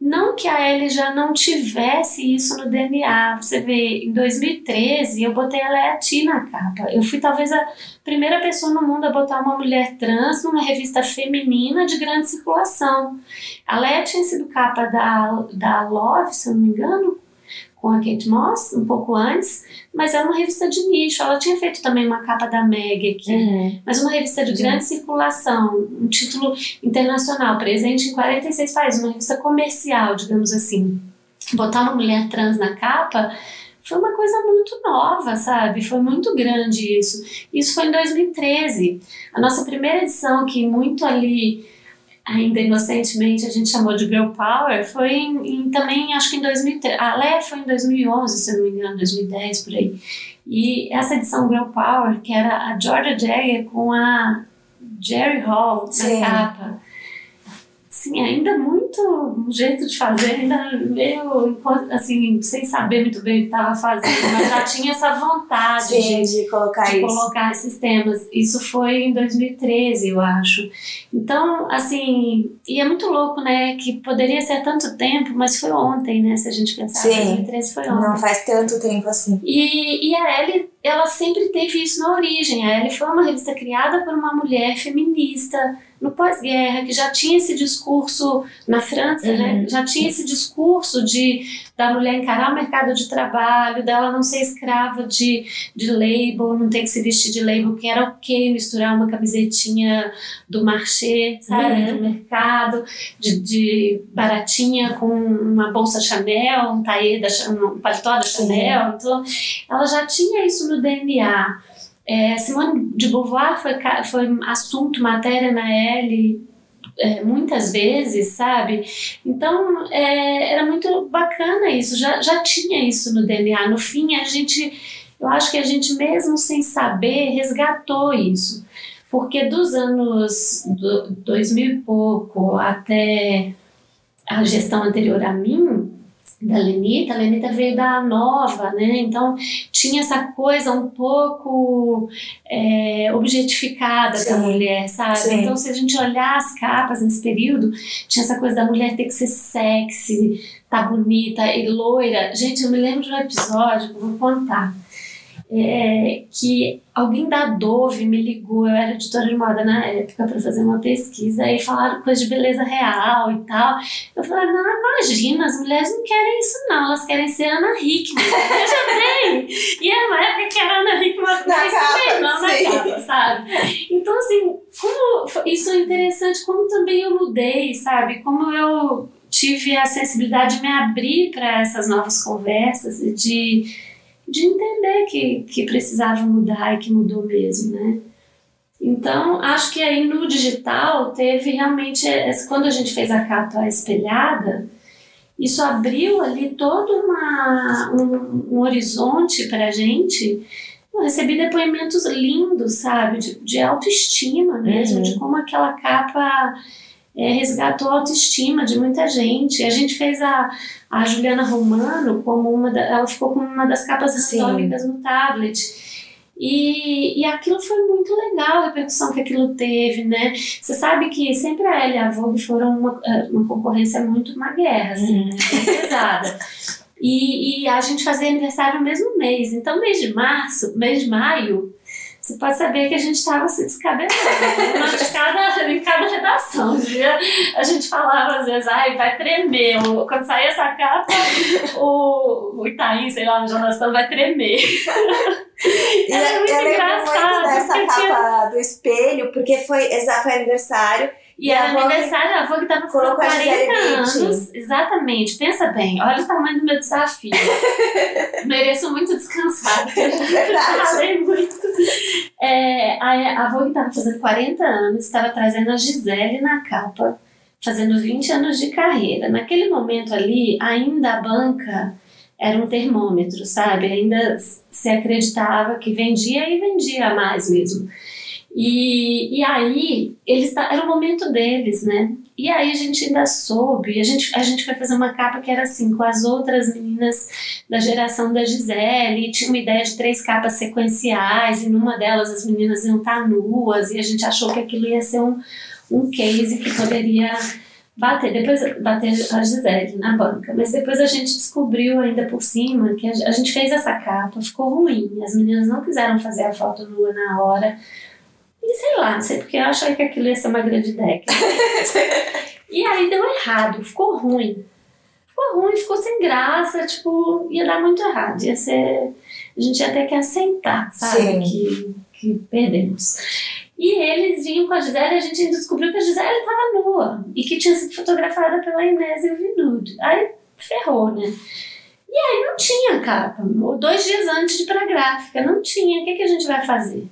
Speaker 2: Não que a Ellie já não tivesse isso no DNA. Você vê, em 2013 eu botei a Leati na capa. Eu fui talvez a primeira pessoa no mundo a botar uma mulher trans numa revista feminina de grande circulação. A Leia tinha sido capa da, da Love, se eu não me engano, com a Kate Moss um pouco antes, mas era uma revista de nicho. Ela tinha feito também uma capa da Meg aqui, uhum. mas uma revista de grande circulação, um título internacional, presente em 46 países, uma revista comercial, digamos assim. Botar uma mulher trans na capa foi uma coisa muito nova, sabe? Foi muito grande isso. Isso foi em 2013. A nossa primeira edição, que muito ali ainda inocentemente a gente chamou de Girl Power, foi em, em, também, acho que em 2013, a Lé foi em 2011, se não me engano, 2010, por aí. E essa edição Girl Power, que era a Georgia Jagger com a Jerry Hall na Sim. capa, assim, ainda muito um jeito de fazer, ainda meio, assim, sem saber muito bem o que estava fazendo, mas já *laughs* tinha essa vontade
Speaker 1: Sim, de, de, colocar,
Speaker 2: de
Speaker 1: isso.
Speaker 2: colocar esses temas. Isso foi em 2013, eu acho. Então, assim, e é muito louco, né, que poderia ser tanto tempo, mas foi ontem, né, se a gente pensar. Sim, 2013 foi ontem.
Speaker 1: Não faz tanto tempo assim.
Speaker 2: E, e a Ellie, ela sempre teve isso na origem. A Ellie foi uma revista criada por uma mulher feminista, no pós-guerra, que já tinha esse discurso na França, né? uhum. né? já tinha esse discurso de da mulher encarar o mercado de trabalho, dela não ser escrava de, de label, não ter que se vestir de label, que era ok misturar uma camisetinha do marché, sabe, uhum. do mercado, de, de baratinha com uma bolsa Chanel, um taê da, um paletó da Chanel, então ela já tinha isso no DNA. É, Simone de Beauvoir foi, foi assunto, matéria na L é, muitas vezes, sabe? Então é, era muito bacana isso, já, já tinha isso no DNA. No fim, a gente, eu acho que a gente, mesmo sem saber, resgatou isso. Porque dos anos do, 2000 e pouco até a gestão anterior a mim, da Lenita, a Lenita veio da Nova, né? Então tinha essa coisa um pouco é, objetificada sim, da mulher, sabe? Sim. Então se a gente olhar as capas nesse período, tinha essa coisa da mulher ter que ser sexy, tá bonita e loira. Gente, eu me lembro de um episódio, vou contar é, que alguém da Dove me ligou, eu era editora de moda na época para fazer uma pesquisa e falaram coisa de beleza real e tal. Eu falei, não, imagina, as mulheres não querem isso não, elas querem ser Ana Hickman. Veja bem! E é uma época que era Ana Hickman
Speaker 1: na capa,
Speaker 2: não na capa, sabe? Então, assim, como isso é interessante, como também eu mudei, sabe? Como eu tive a sensibilidade de me abrir para essas novas conversas e de de entender que, que precisava mudar e que mudou mesmo, né? Então, acho que aí no digital teve realmente, quando a gente fez a capa espelhada, isso abriu ali todo uma, um, um horizonte para a gente. Eu recebi depoimentos lindos, sabe, de, de autoestima mesmo, uhum. de como aquela capa é, resgatou a autoestima de muita gente. A gente fez a, a Juliana Romano como uma da, ela ficou como uma das capas randômicas no tablet. E, e aquilo foi muito legal, a repercussão que aquilo teve, né? Você sabe que sempre a Ella e a Vogue foram uma, é, uma concorrência muito, uma guerra, assim, uhum. pesada. E, e a gente fazia aniversário no mesmo mês. Então, mês de março, mês de maio, você pode saber que a gente estava se descabelando. Né? de cada, em cada redação. A gente falava às vezes, ai, vai tremer. Quando sair essa capa, o, o Itaim, sei lá, no Jornal vai tremer.
Speaker 1: E é muito eu engraçado. muito dessa capa tinha... do espelho, porque foi, foi aniversário.
Speaker 2: E, era aniversário, a Vogue estava com 40 anos. Exatamente. Pensa bem, olha o tamanho do meu desafio. *laughs* Mereço muito descansar. Falei muito. É, a, a Vogue estava fazendo 40 anos, estava trazendo a Gisele na capa, fazendo 20 anos de carreira. Naquele momento ali, ainda a banca era um termômetro, sabe? Ainda se acreditava que vendia e vendia mais mesmo. E, e aí, eles era o momento deles, né? E aí a gente ainda soube, a gente, a gente foi fazer uma capa que era assim, com as outras meninas da geração da Gisele, e tinha uma ideia de três capas sequenciais, e numa delas as meninas iam estar nuas, e a gente achou que aquilo ia ser um, um case que poderia bater, depois bater a Gisele na banca, mas depois a gente descobriu ainda por cima que a, a gente fez essa capa, ficou ruim, as meninas não quiseram fazer a foto nua na hora, e sei lá, não sei porque eu achei que aquilo ia ser uma grande ideia. *laughs* e aí deu errado, ficou ruim. Ficou ruim, ficou sem graça, tipo, ia dar muito errado. Ia ser. A gente ia ter que aceitar, sabe? Que, que perdemos. E eles vinham com a Gisele e a gente descobriu que a Gisele estava nua e que tinha sido fotografada pela Inés e o Vinude. Aí ferrou, né? E aí não tinha capa. Dois dias antes de ir pra gráfica, não tinha. O que, que a gente vai fazer?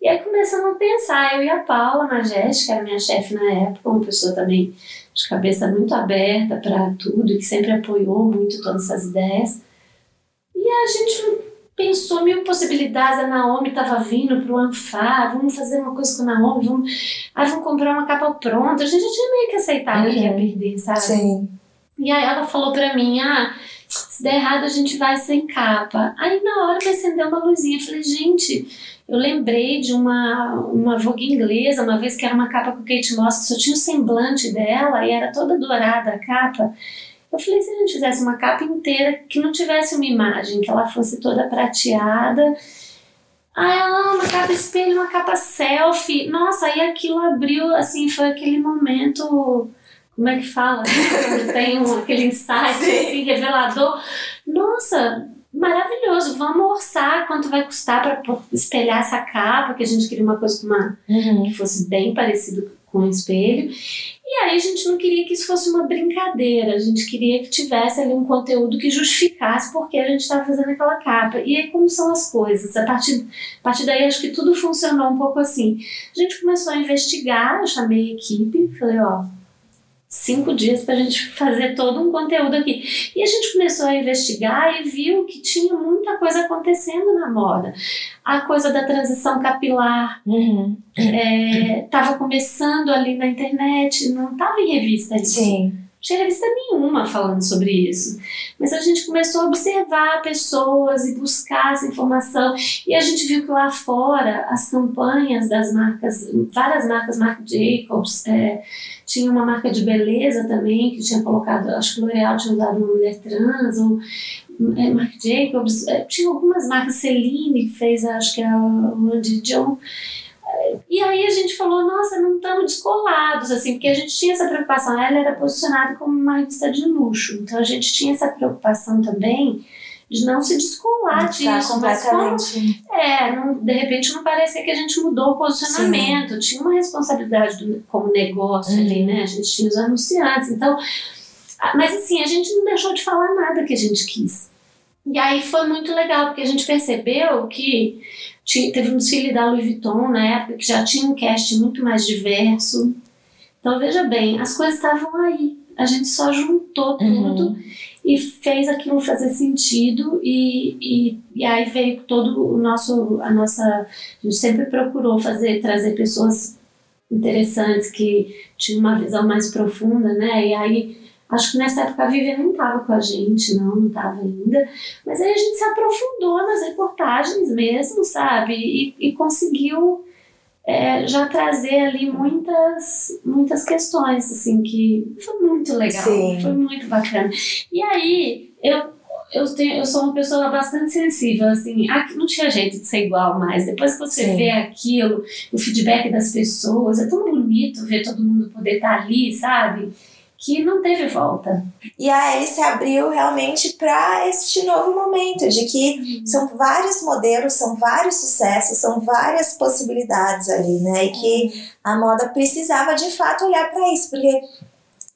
Speaker 2: E aí começamos a pensar, eu e a Paula Majeste, que era minha chefe na época, uma pessoa também de cabeça muito aberta para tudo, que sempre apoiou muito todas essas ideias. E a gente pensou mil possibilidades, a Naomi estava vindo para o Anfá, vamos fazer uma coisa com a Naomi, vamos, ah, vamos comprar uma capa pronta. A gente já tinha meio que aceitado uhum. que ia uhum. perder, sabe? Sim. E aí ela falou para mim, ah, se der errado a gente vai sem capa. Aí na hora me acendeu uma luzinha, eu falei, gente eu lembrei de uma, uma Vogue inglesa, uma vez que era uma capa com Kate Moss, que só tinha o semblante dela e era toda dourada a capa. Eu falei, se a gente fizesse uma capa inteira que não tivesse uma imagem, que ela fosse toda prateada. Aí ela, uma capa espelho, uma capa selfie. Nossa, aí aquilo abriu, assim, foi aquele momento como é que fala? Quando tem um, aquele insight assim, revelador. Nossa, maravilhoso, vamos orçar quanto vai custar para espelhar essa capa, que a gente queria uma coisa uma, uhum. que fosse bem parecido com o espelho. E aí a gente não queria que isso fosse uma brincadeira, a gente queria que tivesse ali um conteúdo que justificasse porque a gente estava fazendo aquela capa. E aí como são as coisas? A partir, a partir daí acho que tudo funcionou um pouco assim. A gente começou a investigar, eu chamei a equipe, falei, ó, cinco dias para a gente fazer todo um conteúdo aqui. E a gente começou a investigar e viu que tinha muita coisa acontecendo na moda. A coisa da transição capilar estava uhum. é, começando ali na internet, não estava em revista isso. Sim tinha revista nenhuma falando sobre isso. Mas a gente começou a observar pessoas e buscar essa informação. E a gente viu que lá fora as campanhas das marcas, várias marcas, Marc Jacobs, é, tinha uma marca de beleza também que tinha colocado, acho que L'Oréal tinha usado uma mulher trans, ou é, Marc Jacobs, é, tinha algumas marcas, Celine que fez, acho que a Wendy John e aí a gente falou, nossa, não estamos descolados, assim, porque a gente tinha essa preocupação. Ela era posicionada como uma revista de luxo, então a gente tinha essa preocupação também de não se descolar disso.
Speaker 1: Completamente.
Speaker 2: É, não, de repente não parecia que a gente mudou o posicionamento. Sim. Tinha uma responsabilidade do, como negócio uhum. ali, né? A gente tinha os anunciantes. Então, mas assim, a gente não deixou de falar nada que a gente quis. E aí foi muito legal, porque a gente percebeu que teve um desfile da Louis Vuitton na época que já tinha um cast muito mais diverso. Então veja bem, as coisas estavam aí. A gente só juntou uhum. tudo e fez aquilo fazer sentido e, e, e aí veio todo o nosso a nossa a gente sempre procurou fazer trazer pessoas interessantes que tinham uma visão mais profunda, né? E aí Acho que nessa época a Vivian não estava com a gente, não, não estava ainda. Mas aí a gente se aprofundou nas reportagens mesmo, sabe? E, e conseguiu é, já trazer ali muitas, muitas questões, assim, que foi muito legal, Sim. foi muito bacana. E aí, eu eu, tenho, eu sou uma pessoa bastante sensível, assim, aqui não tinha jeito de ser igual mais. Depois que você Sim. vê aquilo, o feedback das pessoas, é tão bonito ver todo mundo poder estar ali, sabe? Que não teve volta.
Speaker 1: E a Alice abriu realmente para este novo momento, de que uhum. são vários modelos, são vários sucessos, são várias possibilidades ali, né? E que a moda precisava de fato olhar para isso, porque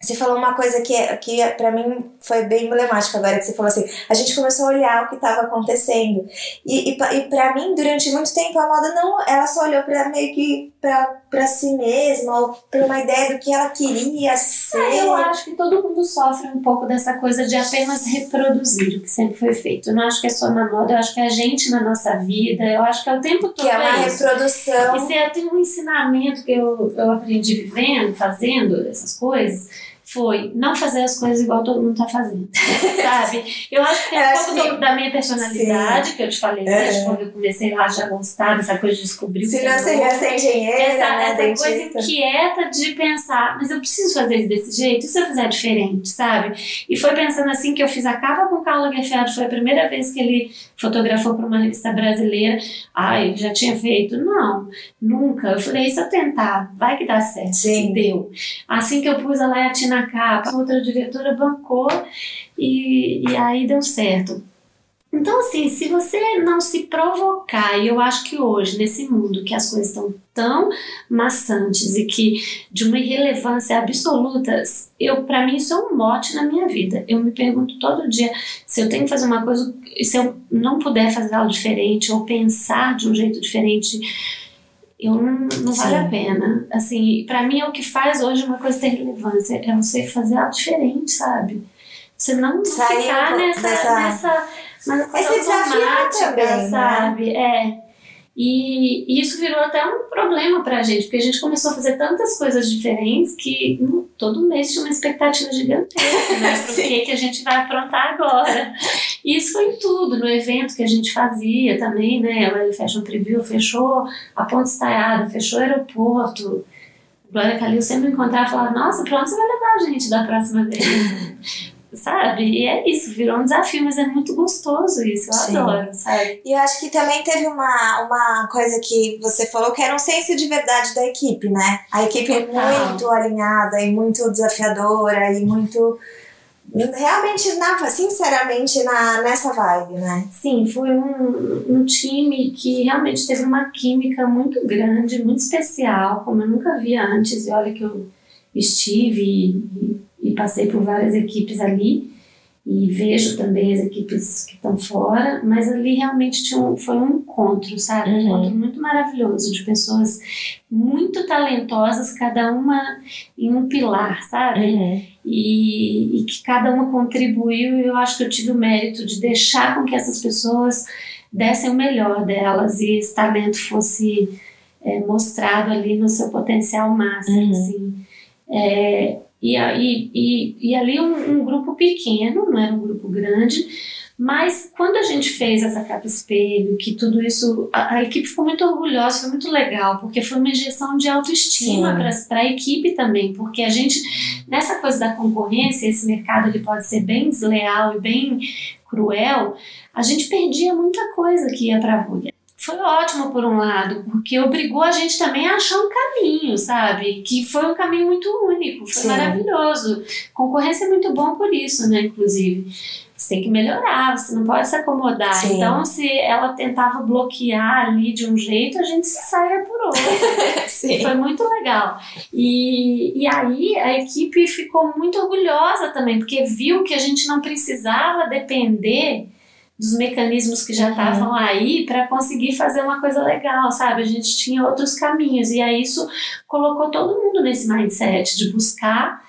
Speaker 1: você falou uma coisa que, que para mim foi bem emblemática agora, que você falou assim, a gente começou a olhar o que estava acontecendo. E, e, e para mim, durante muito tempo, a moda não, ela só olhou para meio que para si mesma, ou para uma ideia do que ela queria ser. Ah,
Speaker 2: eu acho que todo mundo sofre um pouco dessa coisa de apenas reproduzir o que sempre foi feito. Eu não acho que é só na moda, eu acho que é a gente na nossa vida, eu acho que é o tempo todo.
Speaker 1: Que é uma
Speaker 2: é
Speaker 1: reprodução.
Speaker 2: E se tem um ensinamento que eu, eu aprendi vivendo, fazendo essas coisas foi não fazer as coisas igual todo mundo tá fazendo, *laughs* sabe? Eu acho que tem um pouco que... da minha personalidade, Sim. que eu te falei desde quando eu comecei lá já gostar dessa coisa de descobrir
Speaker 1: Se não seria ser engenheira,
Speaker 2: essa,
Speaker 1: né,
Speaker 2: essa
Speaker 1: dentista.
Speaker 2: coisa inquieta de pensar, mas eu preciso fazer isso desse jeito, e se eu fizer diferente, sabe? E foi pensando assim que eu fiz a capa com o Carlos Lagerfeld, foi a primeira vez que ele fotografou para uma revista brasileira. Ai, já tinha feito? Não, nunca. Eu falei, se eu tentar, vai que dá certo.
Speaker 1: Sim.
Speaker 2: E deu. Assim que eu pus a Latina na outra diretora bancou e, e aí deu certo. Então, assim, se você não se provocar, e eu acho que hoje, nesse mundo que as coisas estão tão maçantes e que de uma irrelevância absoluta, eu para mim isso é um mote na minha vida. Eu me pergunto todo dia se eu tenho que fazer uma coisa, se eu não puder fazer algo diferente ou pensar de um jeito diferente, eu não, não vale a pena. Assim, para mim é o que faz hoje uma coisa ter relevância, é você fazer algo diferente, sabe? Você não
Speaker 1: Sair
Speaker 2: ficar nessa,
Speaker 1: dessa...
Speaker 2: nessa uma coisa
Speaker 1: Esse
Speaker 2: automática,
Speaker 1: também, né?
Speaker 2: sabe? É. E, e isso virou até um problema pra gente, porque a gente começou a fazer tantas coisas diferentes que hum, todo mês tinha uma expectativa gigantesca, né? *laughs* Pro que, que a gente vai aprontar agora. E isso foi em tudo, no evento que a gente fazia também, né? O Fashion Preview fechou a Ponte Estaiada, fechou o aeroporto. Glória Calil sempre encontrava e falava, nossa, pra onde você vai levar a gente da próxima vez? *laughs* sabe? E é isso, virou um desafio, mas é muito gostoso isso, eu Sim. adoro, sabe?
Speaker 1: E eu acho que também teve uma, uma coisa que você falou que era um senso de verdade da equipe, né? A equipe é muito alinhada e muito desafiadora e muito realmente na, sinceramente na, nessa vibe, né?
Speaker 2: Sim, foi um, um time que realmente teve uma química muito grande, muito especial, como eu nunca via antes, e olha que eu estive e, passei por várias equipes ali e vejo também as equipes que estão fora, mas ali realmente tinha um, foi um encontro, sabe? Um uhum. encontro muito maravilhoso de pessoas muito talentosas, cada uma em um pilar, sabe?
Speaker 1: Uhum.
Speaker 2: E, e que cada uma contribuiu e eu acho que eu tive o mérito de deixar com que essas pessoas dessem o melhor delas e esse talento fosse é, mostrado ali no seu potencial máximo, uhum. assim. É, e, e, e, e ali um, um, grupo pequeno, não era um grupo grande, mas quando a gente fez essa capa espelho, que tudo isso, a, a equipe ficou muito orgulhosa, foi muito legal, porque foi uma injeção de autoestima para a equipe também, porque a gente, nessa coisa da concorrência, esse mercado ele pode ser bem desleal e bem cruel, a gente perdia muita coisa que ia para a foi ótimo por um lado, porque obrigou a gente também a achar um caminho, sabe? Que foi um caminho muito único, foi Sim. maravilhoso. Concorrência é muito bom por isso, né? Inclusive. Você tem que melhorar, você não pode se acomodar. Sim. Então, se ela tentava bloquear ali de um jeito, a gente se saia por outro. *laughs* Foi muito legal. E, e aí a equipe ficou muito orgulhosa também, porque viu que a gente não precisava depender dos mecanismos que já estavam aí para conseguir fazer uma coisa legal, sabe? A gente tinha outros caminhos e aí isso colocou todo mundo nesse mindset de buscar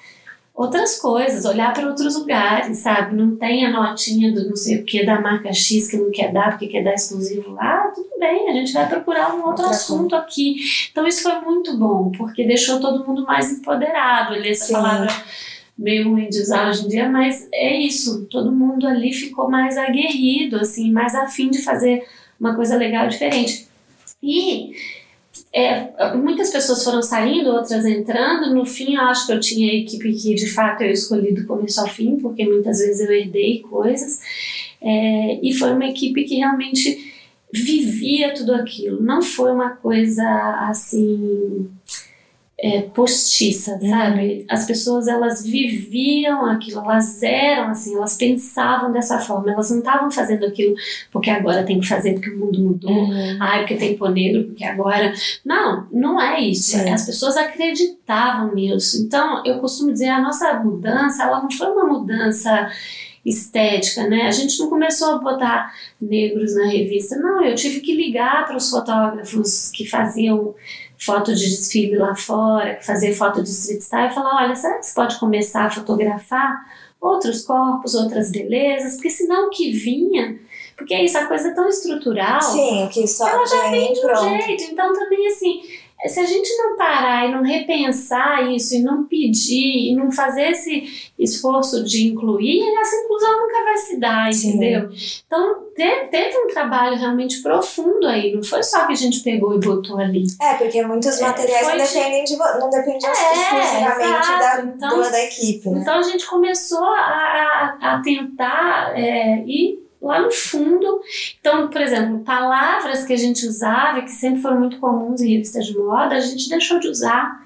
Speaker 2: outras coisas, olhar para outros lugares, sabe? Não tem a notinha do não sei o que da marca X que não quer dar porque quer dar exclusivo lá, tudo bem, a gente vai procurar um outro assunto aqui. Então isso foi muito bom, porque deixou todo mundo mais empoderado. Ele essa Sim. palavra meio ruim de usar hoje em dia, mas é isso. Todo mundo ali ficou mais aguerrido, assim, mais afim de fazer uma coisa legal diferente. E é, muitas pessoas foram saindo, outras entrando. No fim, eu acho que eu tinha a equipe que de fato eu escolhi do começo ao fim, porque muitas vezes eu herdei coisas. É, e foi uma equipe que realmente vivia tudo aquilo. Não foi uma coisa assim é, postiça,
Speaker 1: Uhum.
Speaker 2: sabe? As pessoas elas viviam aquilo, elas eram assim, elas pensavam dessa forma, elas não estavam fazendo aquilo porque agora tem que fazer porque o mundo mudou,
Speaker 1: Uhum.
Speaker 2: ai, porque tem negro, porque agora. Não, não é isso.
Speaker 1: Sim.
Speaker 2: As pessoas acreditavam nisso. Então, eu costumo dizer, a nossa mudança, ela não foi uma mudança estética, né? A gente não começou a botar negros na revista. Não, eu tive que ligar para os fotógrafos que faziam foto de desfile lá fora, faziam foto de street style, e falar, olha, será que você pode começar a fotografar outros corpos, outras belezas? Porque senão o que vinha... Porque é isso, a coisa é tão estrutural
Speaker 1: Sim, que só
Speaker 2: ela já
Speaker 1: vem
Speaker 2: vem de um
Speaker 1: pronto.
Speaker 2: jeito. Então, também, assim, se a gente não parar e não repensar isso, e não pedir, e não fazer esse esforço de incluir, essa inclusão nunca vai se dar,
Speaker 1: Sim.
Speaker 2: entendeu? Então, teve, teve um trabalho realmente profundo aí, não foi só que a gente pegou e botou ali.
Speaker 1: É, porque muitos
Speaker 2: É,
Speaker 1: materiais
Speaker 2: foi
Speaker 1: não
Speaker 2: de-
Speaker 1: dependem de não dependem
Speaker 2: É,
Speaker 1: exclusivamente da.
Speaker 2: Então-
Speaker 1: da equipe, né?
Speaker 2: Então, a gente começou a, a, a tentar é, ir lá no fundo. Então, por exemplo, palavras que a gente usava e que sempre foram muito comuns em revistas de moda, a gente deixou de usar.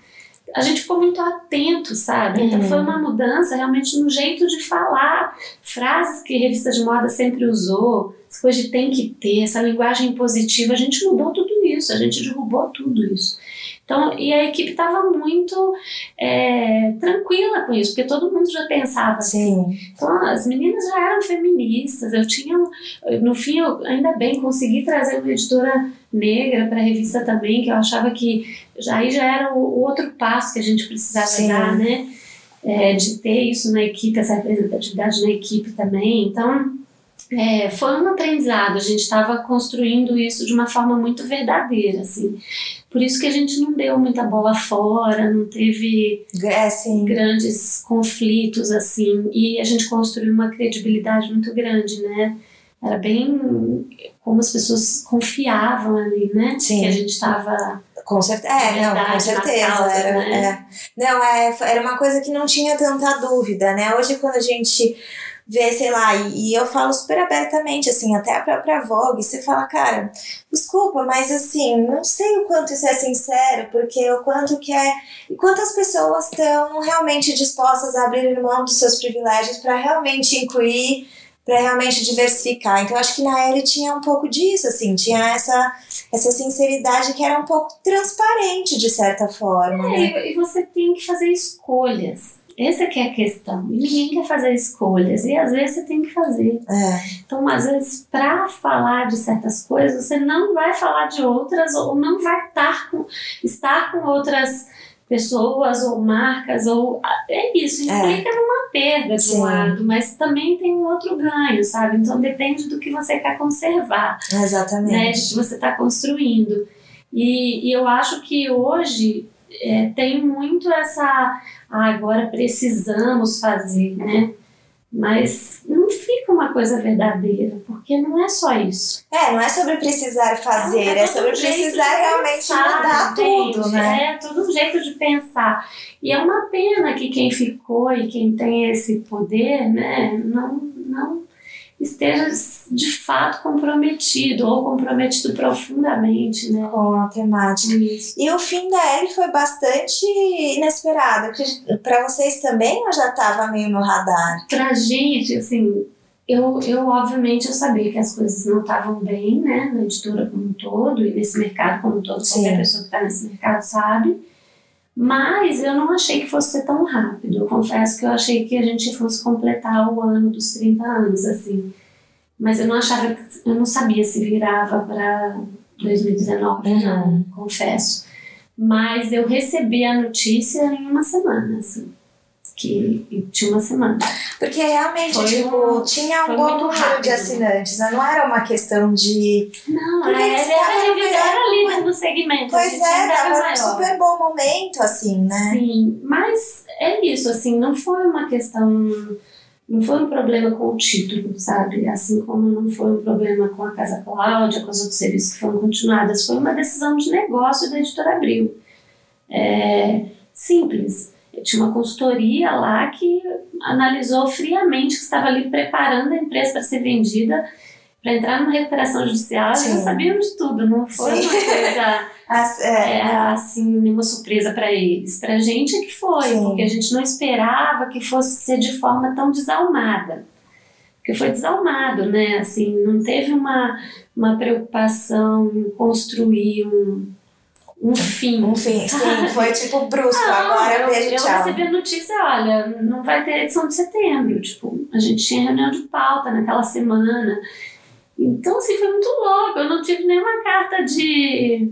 Speaker 2: A gente ficou muito atento, sabe? Então
Speaker 1: Uhum.
Speaker 2: foi uma mudança realmente no jeito de falar. Frases que a revista de moda sempre usou, essa coisa de tem que ter, essa linguagem positiva, a gente mudou tudo isso, a gente derrubou tudo isso. Então, e a equipe estava muito é, tranquila com isso, porque todo mundo já pensava assim.
Speaker 1: Sim.
Speaker 2: Então, as meninas já eram feministas. Eu tinha, no fim, eu ainda bem consegui trazer uma editora negra para a revista também, que eu achava que já aí já era o, o outro passo que a gente precisava
Speaker 1: Sim.
Speaker 2: dar, né? É, de ter isso na equipe, essa representatividade na equipe também. Então, é, foi um aprendizado. A gente estava construindo isso de uma forma muito verdadeira, assim. Por isso que a gente não deu muita bola fora, não teve
Speaker 1: É,
Speaker 2: grandes conflitos assim e a gente construiu uma credibilidade muito grande né era bem como as pessoas confiavam ali né
Speaker 1: Sim.
Speaker 2: que a gente estava
Speaker 1: Com certeza. É, não, com certeza.
Speaker 2: causas,
Speaker 1: era,
Speaker 2: né?
Speaker 1: é. Não, é, era uma coisa que não tinha tanta dúvida, né? Hoje, quando a gente vê, sei lá, e, e eu falo super abertamente, assim, até a própria Vogue, você fala, cara, desculpa, mas assim, não sei o quanto isso é sincero, porque o quanto que é. E quantas pessoas estão realmente dispostas a abrir mão dos seus privilégios para realmente incluir para realmente diversificar. Então acho que na Ellie tinha um pouco disso, assim, tinha essa essa sinceridade que era um pouco transparente de certa forma, né?
Speaker 2: É, e, e você tem que fazer escolhas essa que é a questão. E ninguém quer fazer escolhas. E às vezes você tem que fazer.
Speaker 1: É,
Speaker 2: então às vezes para falar de certas coisas você não vai falar de outras ou não vai estar com estar com outras pessoas ou marcas ou é isso. Implica numa perda de
Speaker 1: Sim.
Speaker 2: um lado mas também tem um outro ganho sabe? Então depende do que você quer conservar né,
Speaker 1: exatamente.
Speaker 2: de que você está construindo. E, e eu acho que hoje é, tem muito essa. Ah, agora precisamos fazer, né? Mas não fica uma coisa verdadeira, porque não é só isso.
Speaker 1: É, não é sobre precisar fazer, é,
Speaker 2: todo
Speaker 1: sobre precisar realmente
Speaker 2: pensar,
Speaker 1: mudar tudo, né?
Speaker 2: É todo um jeito de pensar. E é uma pena que quem ficou e quem tem esse poder, né, não, não esteja de fato comprometido ou comprometido profundamente, né?
Speaker 1: Com a temática.
Speaker 2: Isso.
Speaker 1: E o fim da Ellie foi bastante inesperado. Para vocês também ou já estava meio no radar?
Speaker 2: Pra gente, assim, eu, eu obviamente eu sabia que as coisas não estavam bem, né, na editora como um todo e nesse mercado como um todo,
Speaker 1: Sim.
Speaker 2: qualquer pessoa que está nesse mercado sabe. Mas eu não achei que fosse ser tão rápido. Eu confesso que eu achei que a gente fosse completar o ano dos 30 anos, assim. Mas eu não achava, que- eu não sabia se virava para 2019,
Speaker 1: Uhum.
Speaker 2: não, confesso. Mas eu recebi a notícia em uma semana, assim. Que tinha uma semana.
Speaker 1: Porque realmente,
Speaker 2: Foi
Speaker 1: tipo,
Speaker 2: um-
Speaker 1: tinha um bom número de
Speaker 2: rápido.
Speaker 1: assinantes, né? Não era uma questão de.
Speaker 2: Não,
Speaker 1: Porque
Speaker 2: a
Speaker 1: eles
Speaker 2: era,
Speaker 1: melhor
Speaker 2: era líder no segmento.
Speaker 1: Pois é,
Speaker 2: era
Speaker 1: tava num
Speaker 2: maior.
Speaker 1: super bom momento, assim, né?
Speaker 2: Sim, mas é isso, assim, não foi uma questão. Não foi um problema com o título, sabe? Assim como não foi um problema com a Casa Cláudia, com os outros serviços que foram continuadas. Foi uma decisão de negócio da editora Abril. É, simples. Tinha uma consultoria lá que analisou friamente que estava ali preparando a empresa para ser vendida para entrar numa recuperação judicial, Sim. já sabíamos de tudo, não foi Sim. uma coisa *laughs* As, é, é, assim, uma surpresa para eles. Para a gente é que foi, Sim. porque a gente não esperava que fosse ser de forma tão desalmada. Porque foi desalmado, né? Assim, não teve uma, uma preocupação em construir um, um fim.
Speaker 1: Um fim, sim, foi tipo brusco, não, agora beijo,
Speaker 2: eu
Speaker 1: tchau.
Speaker 2: Eu recebi a notícia, olha, não vai ter edição de setembro, tipo, a gente tinha reunião de pauta naquela semana, então, assim, foi muito louco. Eu não tive nenhuma carta de,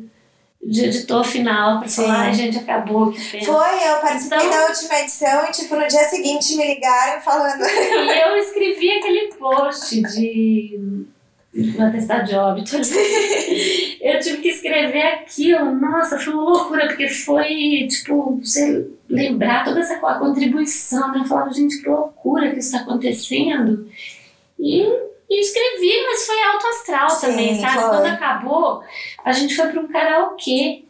Speaker 2: de editor final pra Sim. falar, a gente, acabou, que pena.
Speaker 1: Foi, eu participei então, da última edição e, tipo, no dia seguinte me ligaram falando.
Speaker 2: E eu escrevi aquele post de no atestado de óbito. eu tive que escrever aquilo. Nossa, foi uma loucura, porque foi, tipo, você lembrar toda essa contribuição, né? Eu falava, gente, que loucura que isso está acontecendo. E e escrevi, mas foi alto astral Sim, também, sabe? Foi. Quando acabou, a gente foi para um karaokê.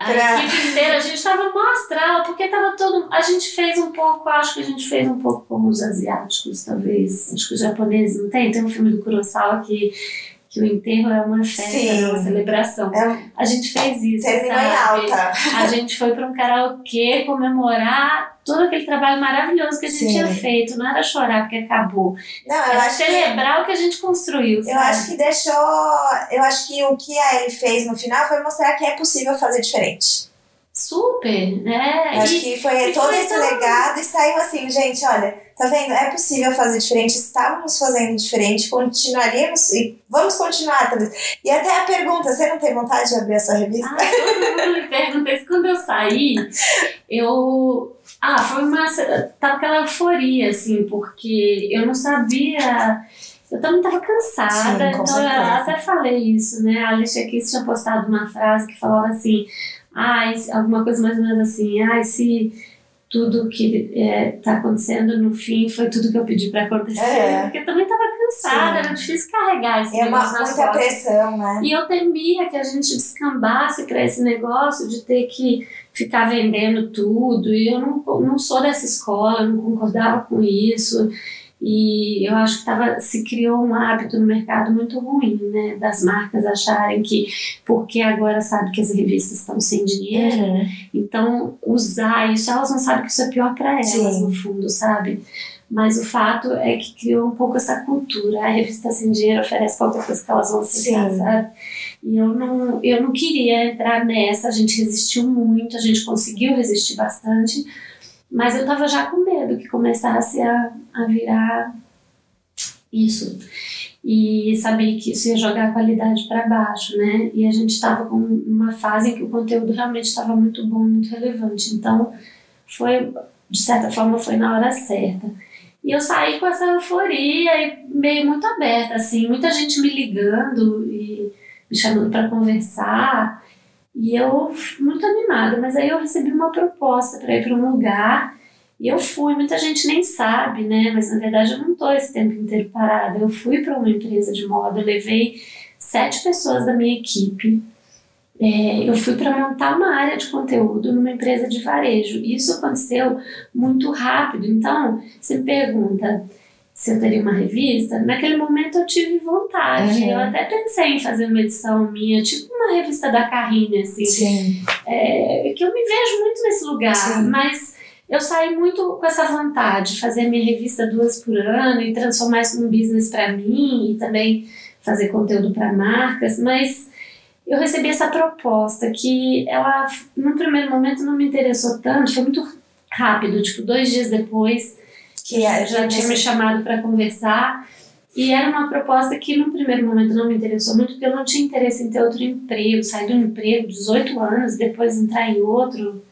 Speaker 2: A pra... equipe inteira, a gente tava no astral, porque tava todo. A gente fez um pouco, acho que a gente fez um pouco como os asiáticos, talvez. Acho que os japoneses não tem. Tem um filme do Kurosawa que que o enterro é uma festa, Sim. uma celebração. É, a gente fez isso, sabe?
Speaker 1: alta.
Speaker 2: A gente foi para um karaokê comemorar todo aquele trabalho maravilhoso que a gente Sim. tinha feito. Não era chorar porque acabou. Não, eu era acho celebrar que, o que a gente construiu.
Speaker 1: Sabe? Eu acho que deixou. Eu acho que o que a Ellie fez no final foi mostrar que é possível fazer diferente.
Speaker 2: Super, né?
Speaker 1: Acho e, que foi todo foi esse tão... legado e saiu assim, gente, olha, tá vendo? É possível fazer diferente, estávamos fazendo diferente, continuaríamos e vamos continuar talvez. E até a pergunta, você não tem vontade de abrir a sua revista?
Speaker 2: Ah, todo mundo me pergunta isso. Quando eu saí, eu... Ah, foi uma... Tava aquela euforia, assim, porque eu não sabia... Eu também estava cansada, Sim, então eu até falei isso, né? A Alicia Keys tinha postado uma frase que falava assim ai, alguma coisa mais ou menos assim, ai, se tudo que está é, acontecendo no fim foi tudo que eu pedi para acontecer, é. porque eu também estava cansada, Sim. era difícil carregar esse
Speaker 1: é
Speaker 2: negócio
Speaker 1: uma, muita pressão, né?
Speaker 2: E eu temia que a gente descambasse para esse negócio de ter que ficar vendendo tudo, e eu não, não sou dessa escola, eu não concordava com isso, e eu acho que tava, se criou um hábito no mercado muito ruim, né? Das marcas acharem que, porque agora sabe que as revistas estão sem dinheiro, uhum. então usar isso, elas não sabem que isso é pior para elas, Sim. no fundo, sabe? Mas o fato é que criou um pouco essa cultura. A revista sem dinheiro oferece qualquer coisa que elas vão aceitar, Sim. sabe? E eu não, eu não queria entrar nessa. A gente resistiu muito, a gente conseguiu resistir bastante mas eu estava já com medo que começasse a, a virar isso. E sabia que isso ia jogar a qualidade para baixo, né? E a gente estava com uma fase em que o conteúdo realmente estava muito bom, muito relevante. Então, foi, de certa forma, foi na hora certa. E eu saí com essa euforia e meio muito aberta, assim, muita gente me ligando e me chamando para conversar. E eu, muito animada, mas aí eu recebi uma proposta para ir para um lugar e eu fui. Muita gente nem sabe, né? Mas na verdade eu não estou esse tempo inteiro parada. Eu fui para uma empresa de moda, eu levei sete pessoas da minha equipe. É, eu fui para montar uma área de conteúdo numa empresa de varejo. Isso aconteceu muito rápido. Então, você me pergunta, se eu teria uma revista, naquele momento eu tive vontade. Uhum. Eu até pensei em fazer uma edição minha, tipo uma revista da Carrine, assim.
Speaker 1: Sim.
Speaker 2: É, que eu me vejo muito nesse lugar, Sim. mas eu saí muito com essa vontade de fazer minha revista duas por ano e transformar isso num business para mim e também fazer conteúdo para marcas, mas eu recebi essa proposta que ela, num primeiro momento, não me interessou tanto, foi muito rápido, tipo, dois dias depois que é, já tinha me chamado para conversar. E era uma proposta que, no primeiro momento, não me interessou muito, porque eu não tinha interesse em ter outro emprego, sair de um emprego, 18 anos, depois entrar em outro,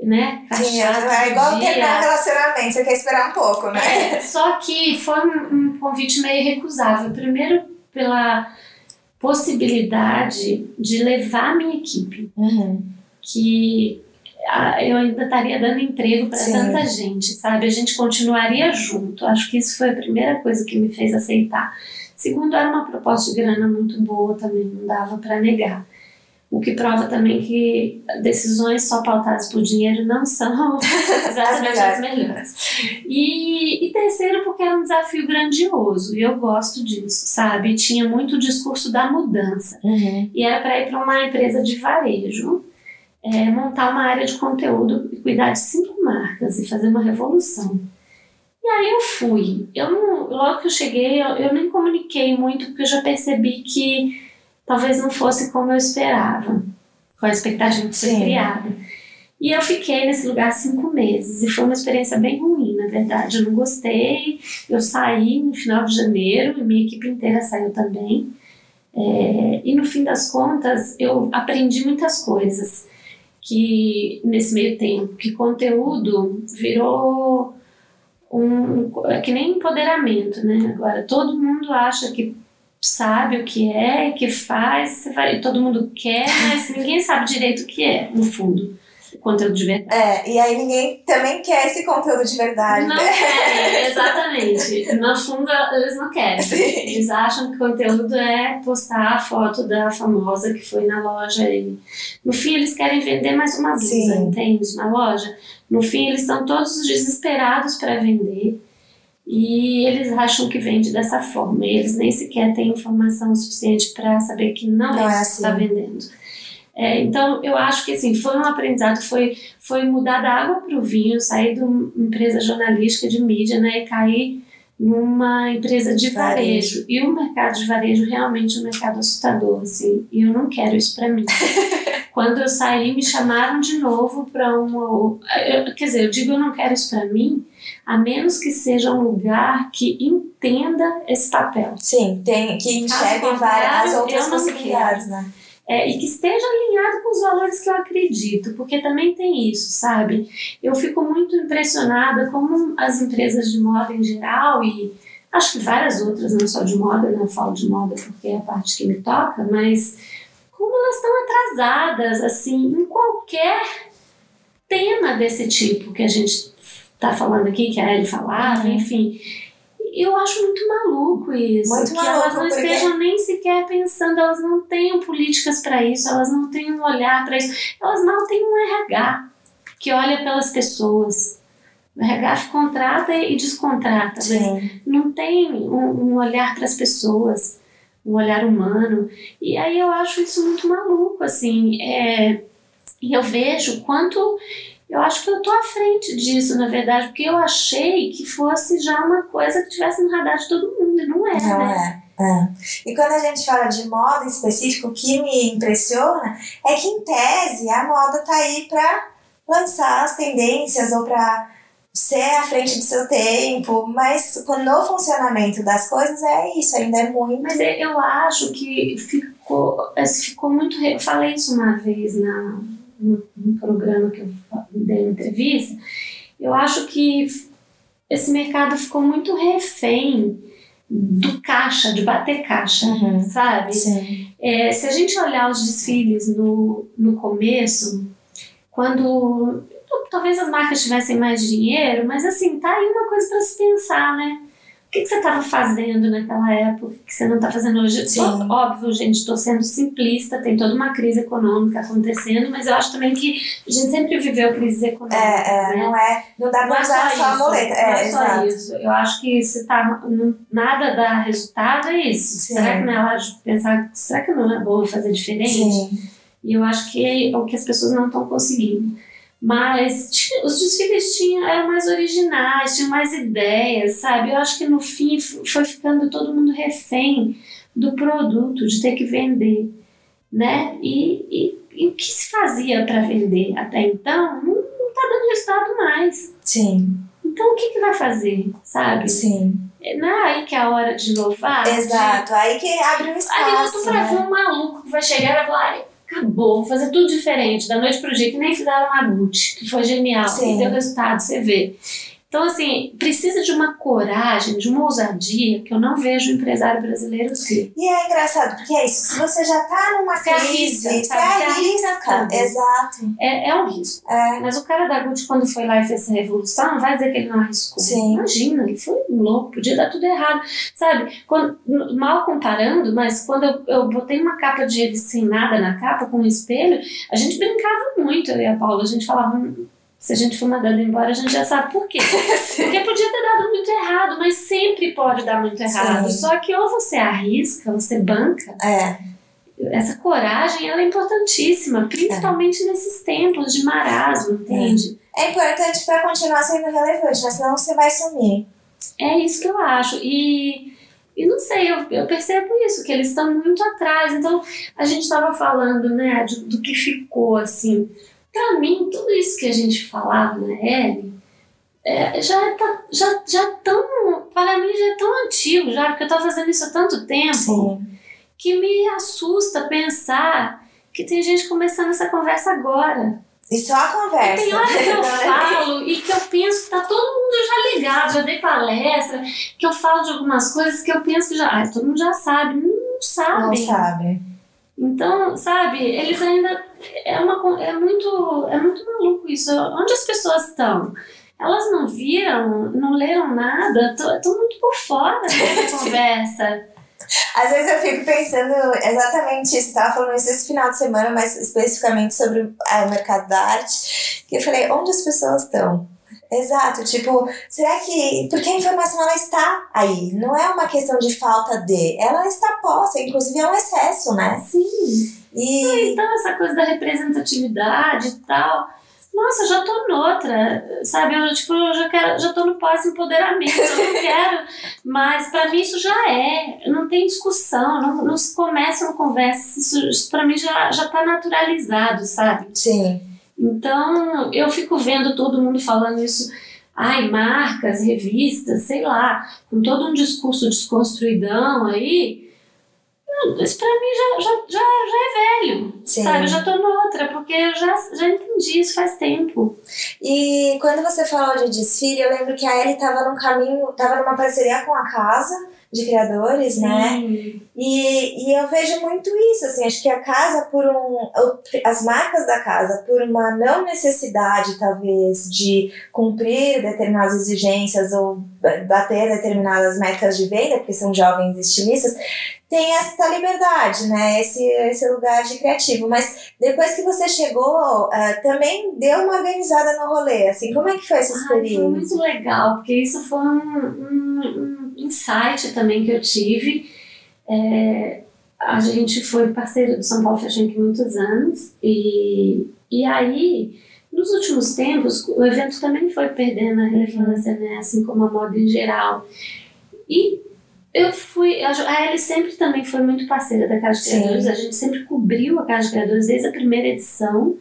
Speaker 2: né?
Speaker 1: Sim, é igual terminar um relacionamento, você quer esperar um pouco, né?
Speaker 2: É, só que foi um, um convite meio recusável. Primeiro, pela possibilidade de levar a minha equipe,
Speaker 1: uhum.
Speaker 2: que eu ainda estaria dando emprego para tanta gente, sabe? A gente continuaria junto. Acho que isso foi a primeira coisa que me fez aceitar. Segundo, era uma proposta de grana muito boa também, não dava para negar. o que prova também que decisões só pautadas por dinheiro não são *laughs* exatamente as melhores. E, e terceiro, porque era um desafio grandioso, e eu gosto disso, sabe? Tinha muito o discurso da mudança.
Speaker 1: Uhum.
Speaker 2: E era para ir para uma empresa de varejo, é, montar uma área de conteúdo e cuidar de cinco marcas e fazer uma revolução. E aí eu fui. Eu não, logo que eu cheguei, eu, eu nem comuniquei muito, porque eu já percebi que talvez não fosse como eu esperava, com a expectativa de ser
Speaker 1: Sim.
Speaker 2: criada. E eu fiquei nesse lugar cinco meses e foi uma experiência bem ruim, na verdade. Eu não gostei. Eu saí no final de janeiro e minha equipe inteira saiu também. É, e no fim das contas, eu aprendi muitas coisas que nesse meio tempo, que conteúdo virou um é que nem empoderamento, né? Agora todo mundo acha que sabe o que é, que faz, todo mundo quer, mas ninguém sabe direito o que é, no fundo, conteúdo de verdade.
Speaker 1: É, e aí ninguém também quer esse conteúdo de verdade,
Speaker 2: Não
Speaker 1: né? *laughs*
Speaker 2: querem, exatamente. No fundo, eles não querem.
Speaker 1: Sim.
Speaker 2: Eles acham que o conteúdo é postar a foto da famosa que foi na loja e no fim eles querem vender mais uma blusa, entende? Na loja. No fim eles estão todos desesperados para vender e eles acham que vende dessa forma. E eles nem sequer têm informação suficiente para saber que não,
Speaker 1: Não
Speaker 2: é
Speaker 1: é
Speaker 2: isso que está
Speaker 1: assim.
Speaker 2: vendendo. É, então, eu acho que assim, foi um aprendizado, foi, foi mudar da água para o vinho, sair de uma empresa jornalística de mídia né, e cair numa empresa de varejo. E o mercado de varejo realmente é um mercado assustador, assim, e eu não quero isso para mim. *laughs* Quando eu saí, me chamaram de novo para uma. eu- Quer dizer, eu digo eu não quero isso para mim, a menos que seja um lugar que entenda esse papel.
Speaker 1: Sim, tem que enxergue várias as outras possibilidades, né?
Speaker 2: É, e que esteja alinhado com os valores que eu acredito, porque também tem isso, sabe? Eu fico muito impressionada como as empresas de moda em geral, e acho que várias outras, não só de moda, não falo de moda porque é a parte que me toca, mas como elas estão atrasadas, assim, em qualquer tema desse tipo que a gente está falando aqui, que a Ellie falava,
Speaker 1: Uhum.
Speaker 2: enfim. Eu acho muito maluco isso.
Speaker 1: Muito
Speaker 2: que elas
Speaker 1: maluco,
Speaker 2: não
Speaker 1: porque-
Speaker 2: estejam nem sequer pensando, elas não tenham políticas para isso, elas não têm um olhar para isso, elas mal têm um RH que olha pelas pessoas. O RH contrata e descontrata, mas
Speaker 1: Sim.
Speaker 2: não tem um, um olhar para as pessoas, um olhar humano. E aí eu acho isso muito maluco, assim. É, e eu vejo quanto. Eu acho que eu tô à frente disso, na verdade, porque eu achei que fosse já uma coisa que tivesse no radar de todo mundo, e não é,
Speaker 1: Não
Speaker 2: né?
Speaker 1: é. é. E quando a gente fala de moda em específico, o que me impressiona é que, em tese, a moda tá aí para lançar as tendências ou para ser à frente do seu tempo, mas no funcionamento das coisas é isso, ainda é muito.
Speaker 2: Mas eu acho que ficou, ficou muito. Eu falei isso uma vez na, no, no programa que eu dei uma entrevista. Eu acho que esse mercado ficou muito refém do caixa, de bater caixa,
Speaker 1: Uhum.
Speaker 2: sabe? É, se a gente olhar os desfiles no, no começo, quando talvez as marcas tivessem mais dinheiro, mas assim, tá aí uma coisa para se pensar, né? O que, que você estava fazendo naquela época que você não está fazendo hoje?
Speaker 1: Sim.
Speaker 2: Óbvio, gente, estou sendo simplista, tem toda uma crise econômica acontecendo, mas eu acho também que a gente sempre viveu crises econômicas.
Speaker 1: É, é,
Speaker 2: né?
Speaker 1: não é. Não dá pra
Speaker 2: é
Speaker 1: usar
Speaker 2: só
Speaker 1: só a
Speaker 2: isso,
Speaker 1: muleta.
Speaker 2: não
Speaker 1: É,
Speaker 2: é só
Speaker 1: exato.
Speaker 2: isso. Eu acho que se tá, não- nada dá resultado, é isso.
Speaker 1: Sim.
Speaker 2: Será que não é hora de pensar, será que não é bom fazer diferente?
Speaker 1: Sim.
Speaker 2: E eu acho que é o que as pessoas não estão conseguindo. Mas tinha- os desfiles tinham, eram mais originais, tinham mais ideias, sabe? Eu acho que no fim foi ficando todo mundo refém do produto, de ter que vender, né? E, e, e o que se fazia para vender até então não está dando resultado mais.
Speaker 1: Sim.
Speaker 2: Então o que, que vai fazer, sabe?
Speaker 1: Sim.
Speaker 2: Não é aí que é a hora de inovar?
Speaker 1: Exato. Aí que abre um
Speaker 2: Aí eu
Speaker 1: espaço.
Speaker 2: tô pra ver
Speaker 1: né?
Speaker 2: um maluco que vai chegar e vai falar, "Ai, acabou, vou fazer tudo diferente, da noite pro dia, que nem fizeram na Gucci, que foi genial,
Speaker 1: Sim.
Speaker 2: que deu resultado, você vê. Então, assim, precisa de uma coragem, de uma ousadia que eu não vejo o empresário brasileiro ter.
Speaker 1: E é engraçado, porque é isso, se você já tá numa
Speaker 2: Você
Speaker 1: crise,
Speaker 2: arrisca, sabe? Arrisca
Speaker 1: arrisca. Exato.
Speaker 2: É, é um risco.
Speaker 1: É.
Speaker 2: Mas o cara da Gucci, quando foi lá e fez essa revolução, não vai dizer que ele não arriscou.
Speaker 1: Sim.
Speaker 2: Imagina, ele foi um louco, podia dar tudo errado. Sabe, quando, mal comparando, mas quando eu, eu botei uma capa de revista sem nada na capa, com um espelho, a gente brincava muito, eu e a Paula. A gente falava, "Hum, se a gente for mandado embora, a gente já sabe por quê. *laughs* Porque podia ter dado muito errado, mas sempre pode dar muito errado.
Speaker 1: Sim.
Speaker 2: Só que ou você arrisca, você banca,
Speaker 1: É.
Speaker 2: essa coragem ela é importantíssima, principalmente nesses tempos de marasmo, entende?
Speaker 1: É importante para continuar sendo relevante, mas senão você vai sumir.
Speaker 2: É isso que eu acho. E, e não sei, eu, eu percebo isso, que eles estão muito atrás. Então, a gente estava falando, né, do que ficou, assim. Para mim, tudo isso que a gente falava na L é, já, tá, já, já tão. Para mim, já é tão antigo, já, porque eu estou fazendo isso há tanto tempo.
Speaker 1: Sim.
Speaker 2: que me assusta pensar que tem gente começando essa conversa agora.
Speaker 1: E só a conversa.
Speaker 2: Tem hora que eu *laughs* falo e que eu penso que tá todo mundo já ligado, já dei palestra, que eu falo de algumas coisas que eu penso que já. Ah, todo mundo já sabe. Não
Speaker 1: Não
Speaker 2: sabem.
Speaker 1: sabe.
Speaker 2: Então, sabe, eles ainda. É, uma, é, muito, é muito maluco isso. Onde as pessoas estão? Elas não viram, não leram nada, estão muito por fora dessa *laughs* conversa.
Speaker 1: Às vezes eu fico pensando exatamente isso. Tava falando isso esse final de semana, mas especificamente sobre ah, o mercado da arte. Que eu falei, onde as pessoas estão? Exato, tipo, será que. Porque a informação ela está aí. Não é uma questão de falta de. Ela está posta, inclusive é um excesso, né?
Speaker 2: Sim.
Speaker 1: E.
Speaker 2: Então, essa coisa da representatividade e tal. Nossa, eu já tô noutra, sabe? Eu, tipo, eu já, quero, já tô no pós-empoderamento, eu não quero. *laughs* Mas pra mim isso já é, não tem discussão, não, não se começa uma conversa, isso, isso pra mim já, já tá naturalizado, sabe?
Speaker 1: Sim.
Speaker 2: Então, eu fico vendo todo mundo falando isso. Ai, marcas, revistas, sei lá, com todo um discurso desconstruidão aí. Isso pra mim já, já, já, já é velho,
Speaker 1: Sim.
Speaker 2: sabe? Eu já tô noutra, porque eu já, já entendi isso faz tempo.
Speaker 1: E quando você falou de desfile, eu lembro que a Ellie tava num caminho, tava numa parceria com a casa de criadores, né?
Speaker 2: Sim.
Speaker 1: E, e eu vejo muito isso, assim, acho que a casa por um. As marcas da casa, por uma não necessidade, talvez, de cumprir determinadas exigências ou ba- bater determinadas metas de venda, porque são jovens estilistas, tem essa liberdade, né? Esse, esse lugar de criativo. Mas depois que você chegou, ah, também deu uma organizada no rolê, assim, como é que foi essa
Speaker 2: Ai, foi
Speaker 1: experiência?
Speaker 2: muito legal, porque isso foi um, um, um insight também que eu tive. É, a gente foi parceiro do São Paulo Fashion Week muitos anos e, e aí, nos últimos tempos, o evento também foi perdendo a relevância, né? assim como a moda em geral. E eu fui, a Ellie sempre também foi muito parceira da Casa de. Criadores, a gente sempre cobriu a Casa de Criadores desde a primeira edição.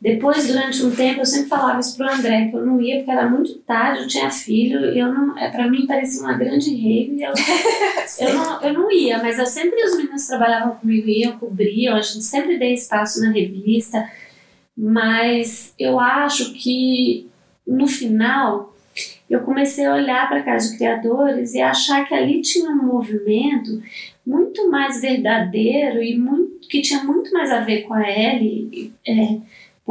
Speaker 2: Depois, durante um tempo, eu sempre falava isso pro André, que eu não ia porque era muito tarde, eu tinha filho, e eu não, é, pra mim parecia uma grande rave, e eu, *laughs* eu, não, eu não ia, mas eu sempre, os meninos trabalhavam comigo, iam, cobriam, a gente sempre dei espaço na revista, mas eu acho que, no final, eu comecei a olhar para a Casa de Criadores e achar que ali tinha um movimento muito mais verdadeiro e muito, que tinha muito mais a ver com a Ellie, é,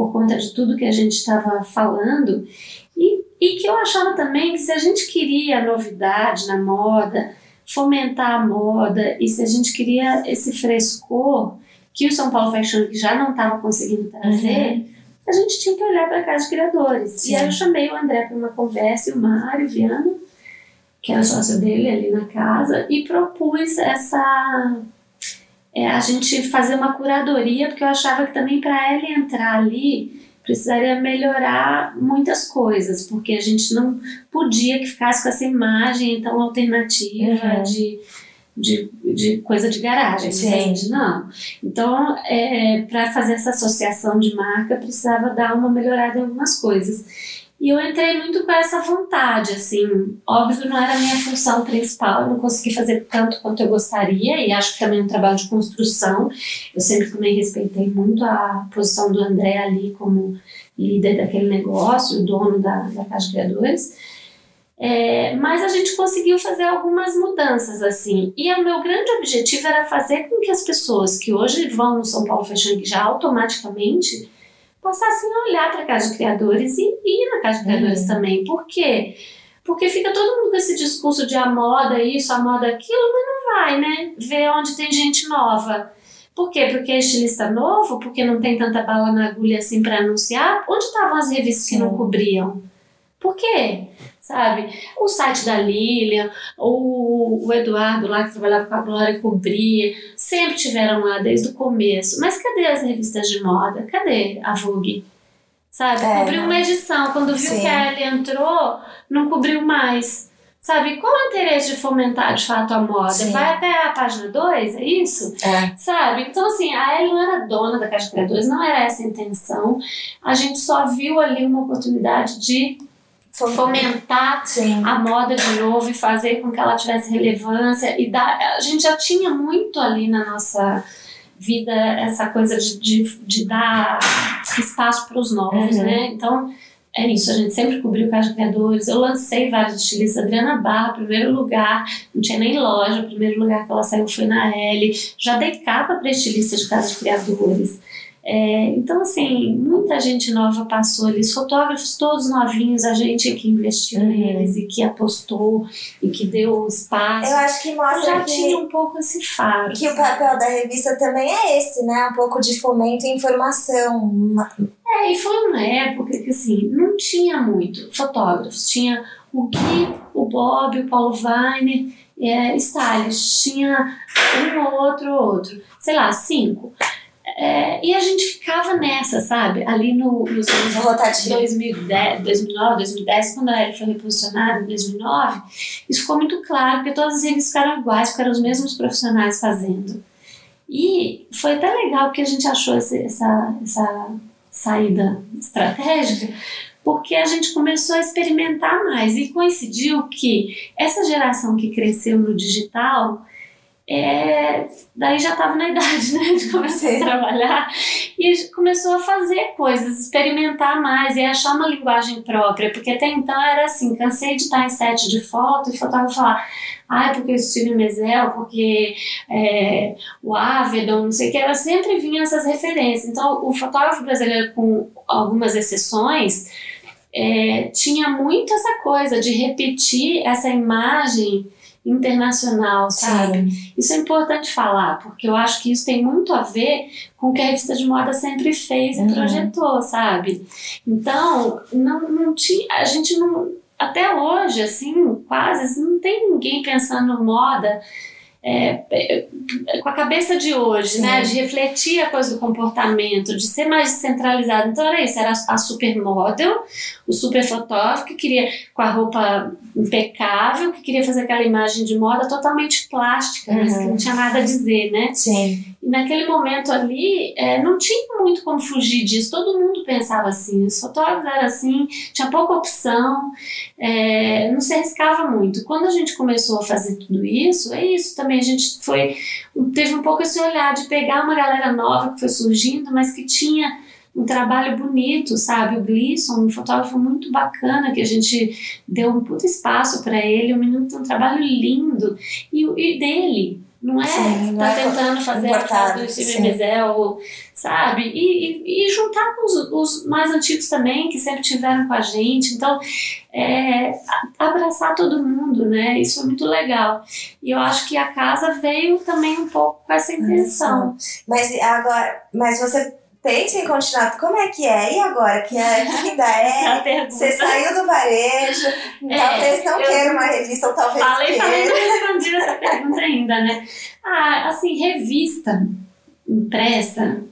Speaker 2: por conta de tudo que a gente estava falando, e, e que eu achava também que se a gente queria novidade na moda, fomentar a moda, e se a gente queria esse frescor que o São Paulo Fashion Week já não estava conseguindo trazer, a gente tinha que olhar para a Casa de Criadores.
Speaker 1: Sim.
Speaker 2: E aí eu chamei o André para uma conversa e o Mário Viana, que era sócio dele ali na casa, e propus essa. É, a gente fazer uma curadoria, porque eu achava que também para ela entrar ali precisaria melhorar muitas coisas, porque a gente não podia que ficasse com essa imagem tão alternativa
Speaker 1: Uhum.
Speaker 2: de, de, de coisa de garagem,
Speaker 1: Sim.
Speaker 2: entende? Não. Então, é, para fazer essa associação de marca, precisava dar uma melhorada em algumas coisas. E eu entrei muito com essa vontade, assim, óbvio não era a minha função principal, eu não consegui fazer tanto quanto eu gostaria, e acho que também é um trabalho de construção. Eu sempre também respeitei muito a posição do André ali como líder daquele negócio, o dono da, da de Criadores. É, mas a gente conseguiu fazer algumas mudanças assim. E o meu grande objetivo era fazer com que as pessoas que hoje vão no São Paulo Fashion já automaticamente passassem a olhar para a Casa de Criadores e ir na Casa de Criadores uhum. também. Por quê? Porque fica todo mundo com esse discurso de a moda isso, a moda aquilo, mas não vai, né? Ver onde tem gente nova. Por quê? Porque é estilista novo? Porque não tem tanta bala na agulha assim para anunciar? Onde estavam as revistas que não cobriam? Por quê? Sabe? O site da Lilian, o, o Eduardo lá que trabalhava com a Glória cobria, sempre tiveram lá desde o começo. Mas cadê as revistas de moda? Cadê a Vogue? Sabe? É, cobriu uma edição. Quando viu sim. que a Ellie entrou, não cobriu mais. Sabe, qual é o interesse de fomentar de fato a moda? Sim. Vai até a página 2, é isso?
Speaker 1: É.
Speaker 2: Sabe? Então, assim, a Ellie não era dona da Caixa Criadores, não era essa a intenção. A gente só viu ali uma oportunidade de fomentar Sim. a moda de novo e fazer com que ela tivesse relevância e dar, a gente já tinha muito ali na nossa vida essa coisa de, de, de dar espaço para os novos, uhum. né? Então é isso, a gente sempre cobriu de Criadores. Eu lancei vários estilistas. Adriana Barra, primeiro lugar, não tinha nem loja, o primeiro lugar que ela saiu foi na L. Já dei capa para estilistas de Casa de Criadores. É, então, assim, muita gente nova passou ali, os fotógrafos todos novinhos, a gente que investiu uhum. neles e que apostou e que deu espaço.
Speaker 1: Eu acho que mostra
Speaker 2: já
Speaker 1: que,
Speaker 2: tinha um pouco esse faro.
Speaker 1: Que o papel da revista também é esse, né? Um pouco de fomento e informação.
Speaker 2: É, e foi uma época que, assim, não tinha muito fotógrafos. Tinha o Gui, o Bob, o Paulo Weiner, é, stylist. Tinha um ou outro, outro. Sei lá, cinco. É, e a gente ficava nessa, sabe? Ali no, nos anos 2010, 2009, 2010, quando a Ellie foi reposicionada em 2009, isso ficou muito claro, porque todas as revistas ficaram iguais, porque eram os mesmos profissionais fazendo. E foi até legal que a gente achou essa, essa, essa saída estratégica, porque a gente começou a experimentar mais e coincidiu que essa geração que cresceu no digital é, daí já estava na idade né, de começar a trabalhar. E começou a fazer coisas, experimentar mais e achar uma linguagem própria, porque até então era assim, cansei de estar em set de foto e fotógrafo falar ah, porque o Steve Mesel, porque é, o Avedon, não sei o que, ela sempre vinha essas referências. Então, o fotógrafo brasileiro, com algumas exceções, é, tinha muito essa coisa de repetir essa imagem internacional, sabe? Sim. Isso é importante falar, porque eu acho que isso tem muito a ver com o que a revista de moda sempre fez e uhum. projetou, sabe? Então, não, não tinha, a gente não, até hoje, assim, quase, assim, não tem ninguém pensando moda é, é, com a cabeça de hoje, né? Sim. né? De refletir a coisa do comportamento, de ser mais descentralizado. Então era isso, era a supermodel, o super fotógrafo que queria com a roupa impecável, que queria fazer aquela imagem de moda totalmente plástica, uhum. mas que não tinha nada a dizer, né?
Speaker 1: Sim.
Speaker 2: E naquele momento ali, é, não tinha muito como fugir disso. Todo mundo pensava assim, os fotógrafos eram assim, tinha pouca opção, é, não se arriscava muito. Quando a gente começou a fazer tudo isso, é isso também. A gente foi, teve um pouco esse olhar de pegar uma galera nova que foi surgindo, mas que tinha um trabalho bonito, sabe? O Gleason, um fotógrafo muito bacana, que a gente deu um puto espaço para ele. O menino tem um trabalho lindo. E, e dele, não é? Sim, tá é tentando fazer a do Steve sabe? E, e, e, juntar com os, os, mais antigos também, que sempre tiveram com a gente. Então, é, abraçar todo mundo, né? Isso é muito legal. E eu acho que a casa veio também um pouco com essa intenção.
Speaker 1: Mas agora, mas você pensa em continuar. Como é que é? E agora? Que, é, que ainda é? *laughs* é você saiu do varejo, é, talvez não queira uma revista, ou talvez
Speaker 2: falei,
Speaker 1: queira.
Speaker 2: Falei, não respondi essa pergunta ainda, né? Ah, assim, revista impressa,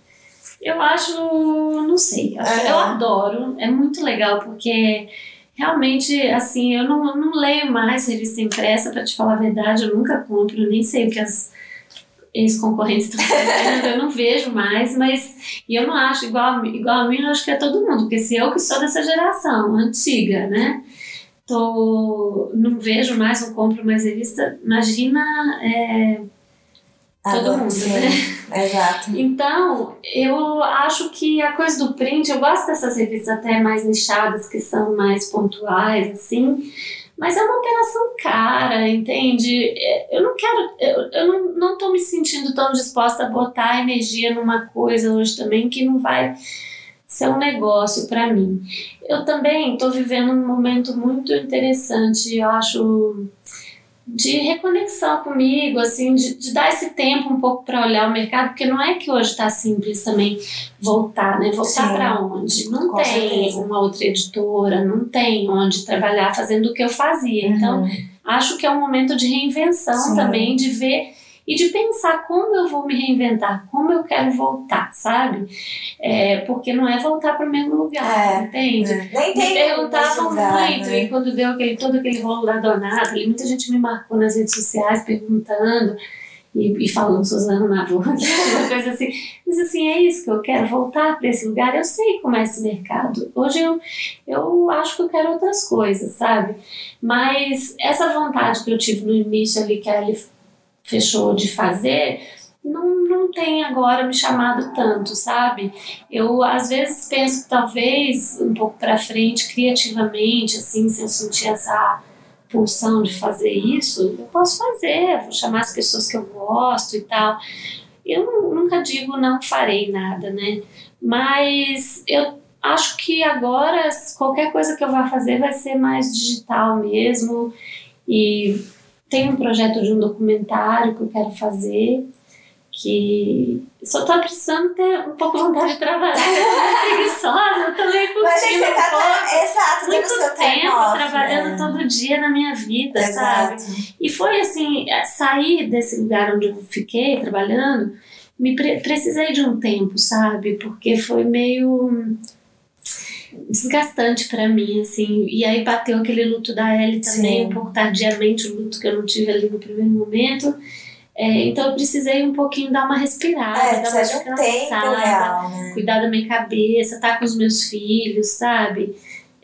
Speaker 2: eu acho, não sei, eu, uhum. eu adoro, é muito legal, porque realmente, assim, eu não, não leio mais revista impressa, para te falar a verdade, eu nunca compro, nem sei o que as ex-concorrentes estão fazendo, eu não vejo mais, mas e eu não acho igual, igual a mim, eu acho que é todo mundo, porque se eu que sou dessa geração antiga, né? Tô, não vejo mais, não compro mais revista, imagina é, todo mundo, sim, né?
Speaker 1: Exato.
Speaker 2: Então, eu acho que a coisa do print, eu gosto dessas revistas até mais nichadas, que são mais pontuais, assim, Mas é uma operação cara, entende? É, eu não quero, eu, eu não, não tô me sentindo tão disposta a botar energia numa coisa hoje também que não vai ser um negócio para mim. Eu também estou vivendo um momento muito interessante, eu acho de reconexão comigo, assim, de, de dar esse tempo um pouco para olhar o mercado, porque não é que hoje está simples também voltar, né? Voltar para onde? Não tem certeza. uma outra editora, não tem onde trabalhar fazendo o que eu fazia. Então, uhum. Então, acho que é um momento de reinvenção Sim. também, de ver e de pensar como eu vou me reinventar, como eu quero voltar, sabe? É, porque não é voltar para o mesmo lugar, é, entende? É.
Speaker 1: Nem
Speaker 2: me perguntavam muito, né? e quando deu aquele, todo aquele rolo da Donata, ali, muita gente me marcou nas redes sociais perguntando e, e falando Suzana Navona, uma *laughs* coisa assim. Mas assim, é isso que eu quero, voltar para esse lugar. Eu sei como é esse mercado. Hoje eu, eu acho que eu quero outras coisas, sabe? Mas essa vontade que eu tive no início ali, que a Ellie fechou de fazer, não, não tem agora me chamado tanto, sabe? Eu às vezes penso que talvez um pouco para frente, criativamente, assim, se eu sentir essa pulsão de fazer isso, eu posso fazer, vou chamar as pessoas que eu gosto e tal. Eu nunca digo não farei nada, né? Mas eu acho que agora qualquer coisa que eu vá fazer vai ser mais digital mesmo e tem um projeto de um documentário que eu quero fazer, que só tô precisando ter um pouco de vontade de trabalhar. preguiçosa, eu também curtindo
Speaker 1: Mas é que você tá, exato,
Speaker 2: muito
Speaker 1: seu
Speaker 2: tempo
Speaker 1: off,
Speaker 2: trabalhando
Speaker 1: né?
Speaker 2: todo dia na minha vida,
Speaker 1: exato.
Speaker 2: sabe? E foi assim, é, sair desse lugar onde eu fiquei trabalhando, me pre precisei de um tempo, sabe? Porque foi meio desgastante para mim, assim. E aí bateu aquele luto da Ellie também, Sim. um pouco tardiamente, o luto que eu não tive ali no primeiro momento. É, então eu precisei um pouquinho dar uma respirada,
Speaker 1: é,
Speaker 2: dar uma
Speaker 1: descansada, real, né?
Speaker 2: cuidar da minha cabeça, estar tá com os meus filhos, sabe?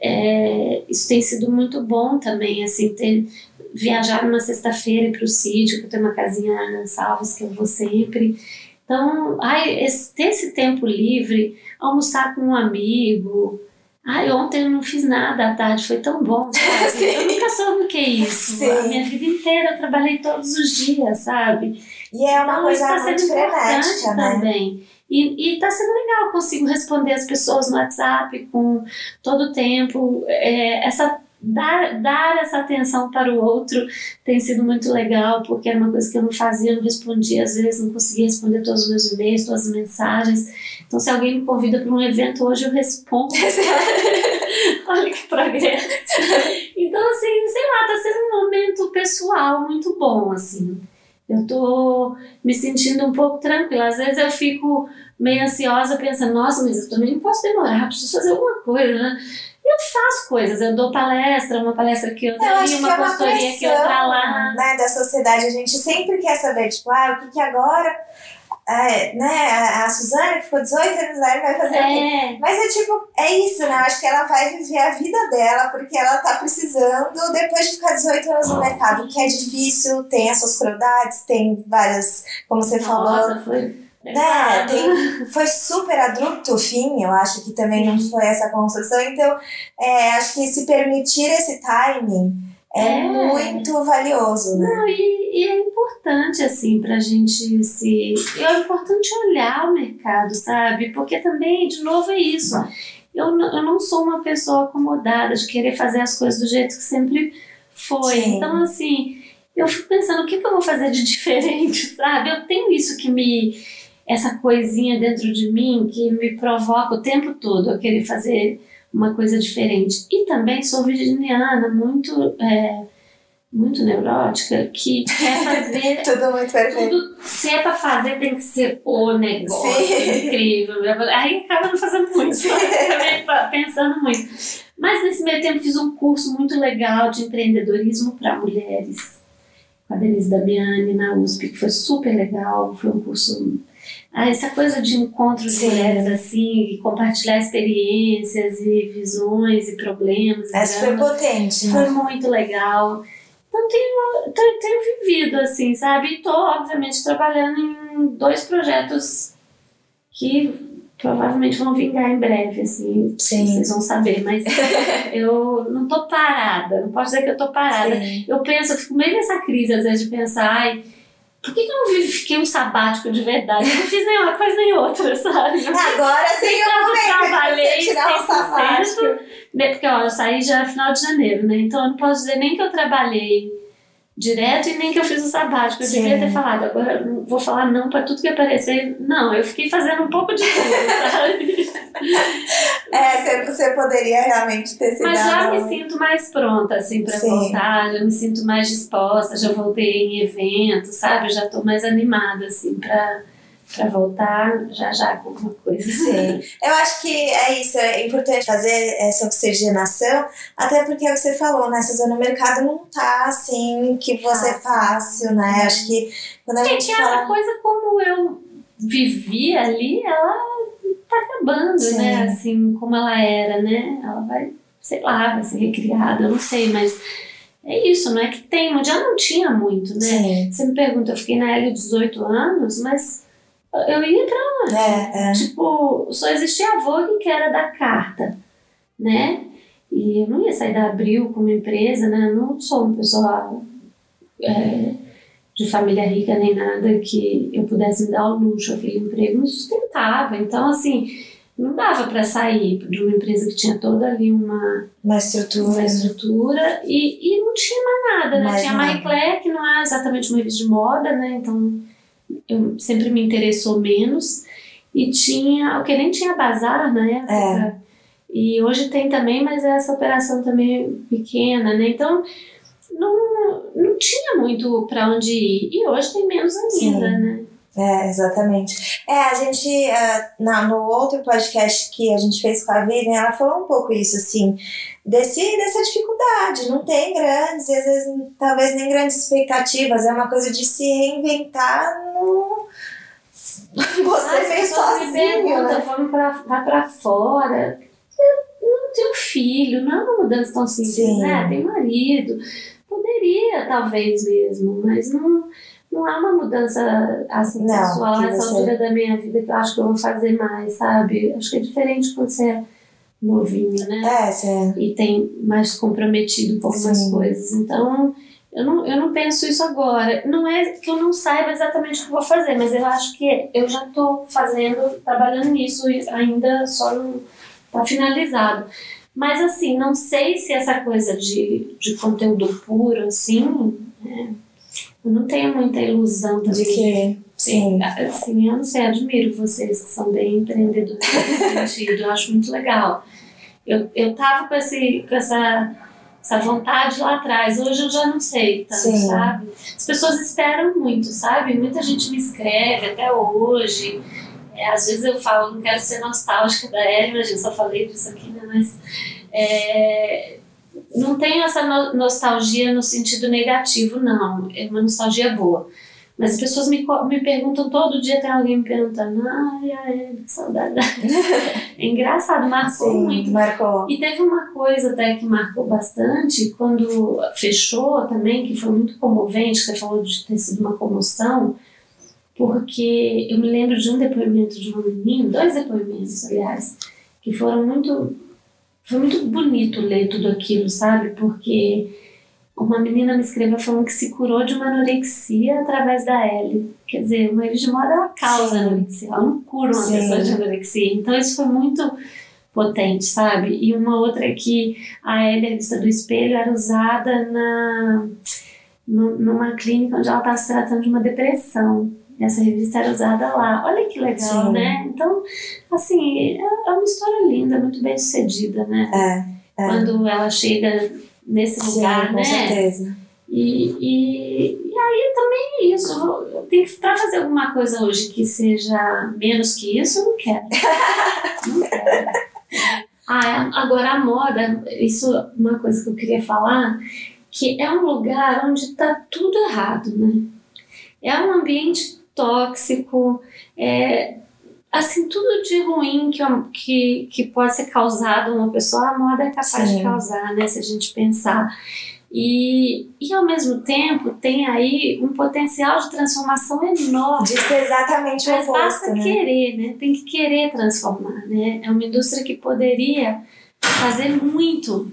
Speaker 2: É, isso tem sido muito bom também, assim, ter viajar numa sexta-feira para o sítio, que eu tenho uma casinha nas Salves que eu vou sempre. Então, ai, esse, ter esse tempo livre, almoçar com um amigo, Ai, ontem eu não fiz nada à tarde, foi tão bom, *laughs* sabe? eu nunca soube o que é isso. Sim. A minha vida inteira eu trabalhei todos os dias, sabe?
Speaker 1: E é uma então, coisa tá muito frenética,
Speaker 2: né? também. E, e tá sendo legal, consigo responder as pessoas no WhatsApp com todo o tempo. É, essa dar, dar essa atenção para o outro tem sido muito legal, porque era uma coisa que eu não fazia, não respondia, às vezes não conseguia responder todos os meus e-mails, todas as mensagens. Então, se alguém me convida para um evento hoje, eu respondo. *laughs* Olha que progresso. Então, assim, sei lá, tá sendo um momento pessoal muito bom, assim. Eu tô me sentindo um pouco tranquila. Às vezes eu fico meio ansiosa, pensando, nossa, mas eu também não posso demorar, preciso fazer alguma coisa, né? Eu faço coisas, eu dou palestra, uma palestra que eu ali, uma, uma consultoria que outra lá.
Speaker 1: Né, da sociedade, a gente sempre quer saber, tipo, ah, o que que agora é, né, a, a Suzane que ficou 18 anos lá vai fazer é. o quê? Mas é tipo, é isso, né? Eu acho que ela vai viver a vida dela porque ela tá precisando depois de ficar 18 anos no mercado, que é difícil, tem as suas crueldades, tem várias, como você
Speaker 2: Nossa,
Speaker 1: falou.
Speaker 2: Foi
Speaker 1: né, tem, foi super abrupto o fim, eu acho que também não foi essa construção. Então, é, acho que se permitir esse timing é, é. muito valioso, né?
Speaker 2: Não, e, e, é importante, assim, pra gente se. É importante olhar o mercado, sabe? Porque também, de novo, é isso. Eu, eu não sou uma pessoa acomodada de querer fazer as coisas do jeito que sempre foi. Sim. Então, assim, eu fico pensando o que, que eu vou fazer de *laughs* diferente, sabe? Eu tenho isso que me essa coisinha dentro de mim que me provoca o tempo todo a querer fazer uma coisa diferente. E também sou virginiana, muito. É, muito neurótica, que quer fazer. *laughs*
Speaker 1: tudo muito perfeito.
Speaker 2: Tudo, se é pra fazer, tem que ser o negócio Sim. incrível. Aí acaba não fazendo muito, *laughs* pensando muito. Mas nesse meio tempo fiz um curso muito legal de empreendedorismo para mulheres, com a Denise Damiani na USP, que foi super legal. Foi um curso ah, essa coisa de encontro de mulheres assim, compartilhar experiências e visões e problemas.
Speaker 1: Essa foi potente.
Speaker 2: Né? Foi muito legal. Então tenho, tenho, tenho vivido assim, sabe? E tô, obviamente, trabalhando em dois projetos que provavelmente vão vingar em breve, assim,
Speaker 1: Sim.
Speaker 2: vocês vão saber, mas *laughs* eu não tô parada, não posso dizer que eu tô parada.
Speaker 1: Sim.
Speaker 2: Eu penso, eu fico meio nessa crise, às vezes, de pensar, ai, por que, que eu não fiquei um sabático de verdade? Eu não fiz nenhuma coisa nem outra, sabe? *laughs*
Speaker 1: Agora sim eu de
Speaker 2: trabalhei
Speaker 1: tirar um
Speaker 2: 100%,
Speaker 1: sabático.
Speaker 2: né, Porque ó, eu saí já no final de janeiro, né? Então eu não posso dizer nem que eu trabalhei direto e nem que eu fiz o sabático. Eu
Speaker 1: Sim.
Speaker 2: devia ter falado, agora vou falar não para tudo que aparecer. Não, eu fiquei fazendo um pouco de tudo, sabe? *laughs*
Speaker 1: É, você, você poderia realmente ter se
Speaker 2: Mas já me sinto mais pronta, assim, para voltar, já me sinto mais disposta, já voltei em eventos, sabe? Já tô mais animada, assim, para para voltar já já com alguma coisa.
Speaker 1: Sim, eu acho que é isso, é importante fazer essa oxigenação, até porque é o que você falou, né, Suzana, o mercado não tá assim que você é fácil, né? Acho que quando a gente
Speaker 2: Gente, a
Speaker 1: fala.
Speaker 2: coisa como eu vivi ali, ela tá acabando,
Speaker 1: Sim.
Speaker 2: né? Assim, como ela era, né? Ela vai, sei lá, vai ser recriada, eu não sei, mas é isso, não é que tem, já não tinha muito, né?
Speaker 1: Sim,
Speaker 2: Você me pergunta, eu fiquei na L 18 anos, mas eu ia pra onde?
Speaker 1: é, é.
Speaker 2: Tipo, só existia a Vogue que era da carta, né? E eu não ia sair da Abril como empresa, né? Eu não sou uma pessoa é, de família rica nem nada que eu pudesse me dar o luxo, aquele emprego me sustentava. Então, assim, não dava para sair de uma empresa que tinha toda ali uma,
Speaker 1: Uma estrutura.
Speaker 2: uma estrutura e, e não tinha mais nada, né?
Speaker 1: Mais
Speaker 2: tinha a Marie. Claire, que não é exatamente uma revista de moda, né? Então, eu sempre me interessou menos. E tinha, o que nem tinha bazar na época.
Speaker 1: É.
Speaker 2: E hoje tem também, mas essa operação também é pequena, né? Então, não, não tinha muito para onde ir. E hoje tem menos ainda,
Speaker 1: Sim.
Speaker 2: né?
Speaker 1: É, exatamente. É, a gente, ah, na, no outro podcast que a gente fez com a Vivian, ela falou um pouco isso, assim, desse, dessa dificuldade. Não tem grandes, às vezes talvez nem grandes expectativas, é uma coisa de se reinventar no. *laughs* Você
Speaker 2: As me
Speaker 1: sozinho,
Speaker 2: perguntam,
Speaker 1: né?
Speaker 2: vamos pra, vai pra fora. Não tenho filho, não é uma mudança tão simples,
Speaker 1: Sim.
Speaker 2: né? Tem marido. Poderia, talvez mesmo, mas não, não é uma mudança assim,
Speaker 1: Não,
Speaker 2: pessoal
Speaker 1: que
Speaker 2: nessa
Speaker 1: você-
Speaker 2: altura da minha vida que eu acho que eu vou fazer mais, sabe? Acho que é diferente quando você é novinho, né?
Speaker 1: É, você-
Speaker 2: e tem mais comprometido com algumas
Speaker 1: Sim.
Speaker 2: coisas. Então, eu não, eu não penso isso agora. Não é que eu não saiba exatamente o que eu vou fazer, mas eu acho que eu já estou fazendo, trabalhando nisso e ainda só não está finalizado. Mas, assim, não sei se essa coisa de, de conteúdo puro, assim, é, eu não tenho muita ilusão também.
Speaker 1: de que. Sim.
Speaker 2: Assim, eu não sei, admiro vocês que são bem empreendedores nesse *laughs* sentido, eu acho muito legal. Eu, eu tava com, esse, com essa, essa vontade lá atrás, hoje eu já não sei tanto,
Speaker 1: Sim.
Speaker 2: sabe? As pessoas esperam muito, sabe? Muita gente me escreve até hoje. É, às vezes eu falo, não quero ser nostálgica da Ellen, imagina, só falei disso aqui, né? Mas é, não tenho essa no- nostalgia no sentido negativo, não. É uma nostalgia boa. Mas as pessoas me, me perguntam todo dia, tem alguém me perguntando, ai, ai, que saudade. *laughs* é engraçado, marcou
Speaker 1: Sim,
Speaker 2: muito.
Speaker 1: marcou.
Speaker 2: E teve uma coisa até que marcou bastante, quando fechou também, que foi muito comovente, que você falou de ter sido uma comoção, porque eu me lembro de um depoimento de um menino, dois depoimentos, aliás, que foram muito. Foi muito bonito ler tudo aquilo, sabe? Porque uma menina me escreveu falando que se curou de uma anorexia através da L. Quer dizer, uma moda ela causa
Speaker 1: Sim.
Speaker 2: anorexia, ela não cura uma
Speaker 1: Sim.
Speaker 2: pessoa de anorexia. Então isso foi muito potente, sabe? E uma outra é que a L, a revista do espelho, era usada na, nu- numa clínica onde ela estava se tratando de uma depressão. Essa revista era usada lá. Olha que legal,
Speaker 1: Sim.
Speaker 2: né? Então, assim, é é uma história linda, muito bem sucedida, né?
Speaker 1: É, é.
Speaker 2: Quando ela chega nesse
Speaker 1: Sim,
Speaker 2: lugar,
Speaker 1: com
Speaker 2: né?
Speaker 1: certeza.
Speaker 2: E, e, e aí também é isso. Tenho que, pra fazer alguma coisa hoje que seja menos que isso, eu não quero. não quero. Ah, agora a moda, isso é uma coisa que eu queria falar, que é um lugar onde está tudo errado, né? É um ambiente tóxico, é assim, tudo de ruim que, que, que pode ser causado a uma pessoa, a moda é capaz
Speaker 1: Sim.
Speaker 2: de causar, né? Se a gente pensar. E, e ao mesmo tempo tem aí um potencial de transformação enorme.
Speaker 1: Ser exatamente o
Speaker 2: Mas
Speaker 1: oposto,
Speaker 2: basta
Speaker 1: né?
Speaker 2: querer, né? Tem que querer transformar, né? É uma indústria que poderia fazer muito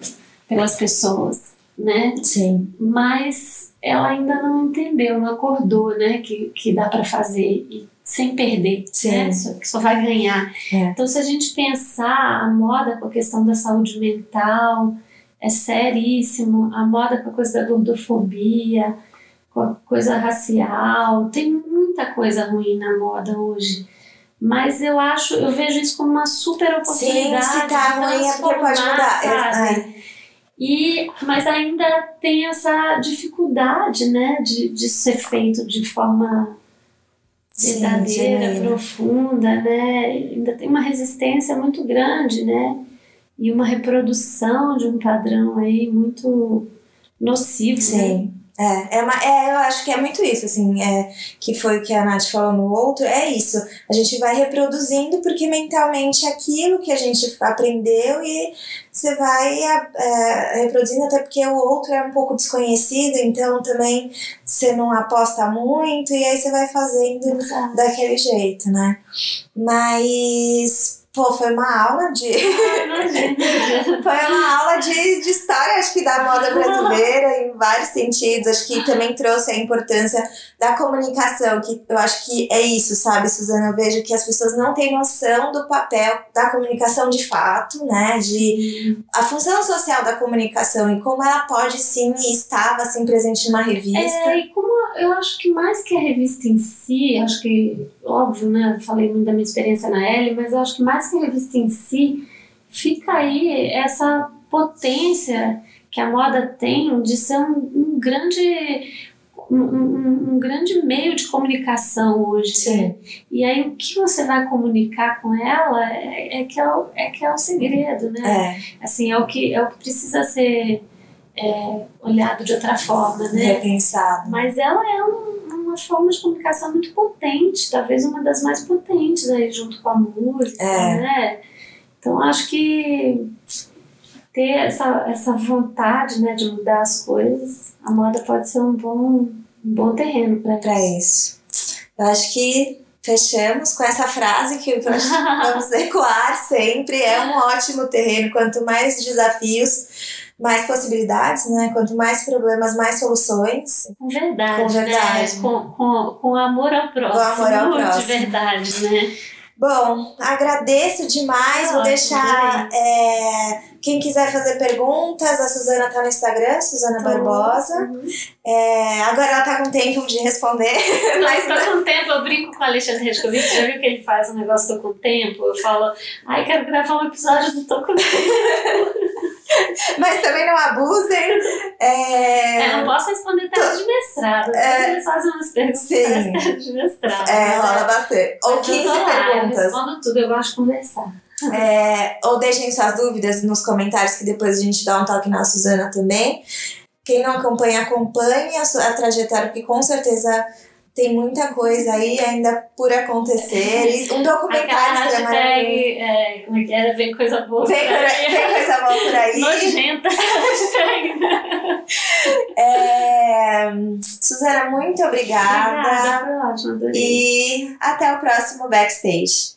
Speaker 2: pelas pessoas, né?
Speaker 1: Sim.
Speaker 2: Mas ela ainda não entendeu, não acordou, né? Que, que dá para fazer e sem perder,
Speaker 1: Sim.
Speaker 2: né? Só, que só vai ganhar.
Speaker 1: É.
Speaker 2: Então, se a gente pensar a moda com a questão da saúde mental, é seríssimo. A moda com a coisa da gordofobia, com a coisa racial, tem muita coisa ruim na moda hoje. Mas eu acho, eu vejo isso como uma super
Speaker 1: Sim,
Speaker 2: oportunidade.
Speaker 1: se tá ruim é porque pode mudar.
Speaker 2: sabe?
Speaker 1: É,
Speaker 2: E, mas ainda tem essa dificuldade, né, de, de ser feito de forma
Speaker 1: Sim,
Speaker 2: verdadeira,
Speaker 1: genuína.
Speaker 2: profunda, né? Ainda tem uma resistência muito grande, né? E uma reprodução de um padrão aí muito nocivo, né?
Speaker 1: É, é, uma, é, eu acho que é muito isso, assim, é, que foi o que a Nath falou no outro, é isso. A gente vai reproduzindo porque mentalmente é aquilo que a gente aprendeu e você vai é, reproduzindo até porque o outro é um pouco desconhecido, então também você não aposta muito e aí você vai fazendo daquele jeito, né? Mas, pô, foi uma aula de. *laughs* *laughs* Foi uma aula de, de história, acho que da moda brasileira, em vários sentidos. Acho que também trouxe a importância da comunicação, que eu acho que é isso, sabe, Suzana? Eu vejo que as pessoas não têm noção do papel da comunicação de fato, né? De a função social da comunicação e como ela pode sim e estava assim presente numa revista.
Speaker 2: É, e como eu acho que mais que a revista em si, acho que, óbvio, né? Falei muito da minha experiência na L, mas eu acho que mais que a revista em si, fica aí essa potência que a moda tem de ser um, um grande. Um, um- um grande meio de comunicação hoje. né? E aí o que você vai comunicar com ela é, é que, é, o, é que é o segredo, né?
Speaker 1: É,
Speaker 2: Assim, é o que, é o que precisa ser é, olhado de outra forma, né?
Speaker 1: repensado.
Speaker 2: Mas ela é um- uma forma de comunicação muito potente, talvez uma das mais potentes aí junto com a música,
Speaker 1: É.
Speaker 2: né? Então acho que ter essa, essa vontade né, de mudar as coisas, a moda pode ser um bom, um bom terreno para
Speaker 1: Pra isso. Eu acho que fechamos com essa frase que *laughs* vamos ecoar sempre. É um ótimo terreno. Quanto mais desafios, mais possibilidades, né? Quanto mais problemas, mais soluções.
Speaker 2: Com verdade,
Speaker 1: Com verdade.
Speaker 2: né? Com, com, com amor ao próximo.
Speaker 1: amor ao próximo.
Speaker 2: De verdade, né?
Speaker 1: Bom, agradeço demais. Vou
Speaker 2: Ótimo,
Speaker 1: deixar. é, quem quiser fazer perguntas, a Suzana tá no Instagram, Suzana Barbosa.
Speaker 2: Uhum.
Speaker 1: É, agora ela tá com tempo de responder. *laughs*
Speaker 2: Mas tô com tempo, eu brinco com o Alexandre Rescovic, já viu que ele faz um negócio Tô com tempo? Eu falo, ai, quero gravar um episódio do Tô com tempo. *laughs* *laughs*
Speaker 1: Mas também não abusem. É,
Speaker 2: É, não posso responder tese de mestrado, vezes eles fazem umas perguntas
Speaker 1: Sim.
Speaker 2: de mestrado.
Speaker 1: é, rola bastante. Ou
Speaker 2: mas eu
Speaker 1: 15
Speaker 2: tô lá, Eu
Speaker 1: perguntas.
Speaker 2: respondo tudo, eu gosto de conversar.
Speaker 1: É, ou deixem suas dúvidas nos comentários que depois a gente dá um toque na Suzana também. Quem não acompanha, acompanhe a, sua, a trajetória, porque com certeza tem muita coisa aí ainda por acontecer. E um
Speaker 2: Aquela
Speaker 1: documentário maravilhoso.
Speaker 2: hashtag, é, como é que era? Vem coisa boa
Speaker 1: Vem, por
Speaker 2: aí.
Speaker 1: vem coisa boa por aí.
Speaker 2: Nojenta hashtag. *laughs*
Speaker 1: É, Suzana, muito obrigada.
Speaker 2: Obrigada, foi ótimo, adorei.
Speaker 1: E até o próximo backstage.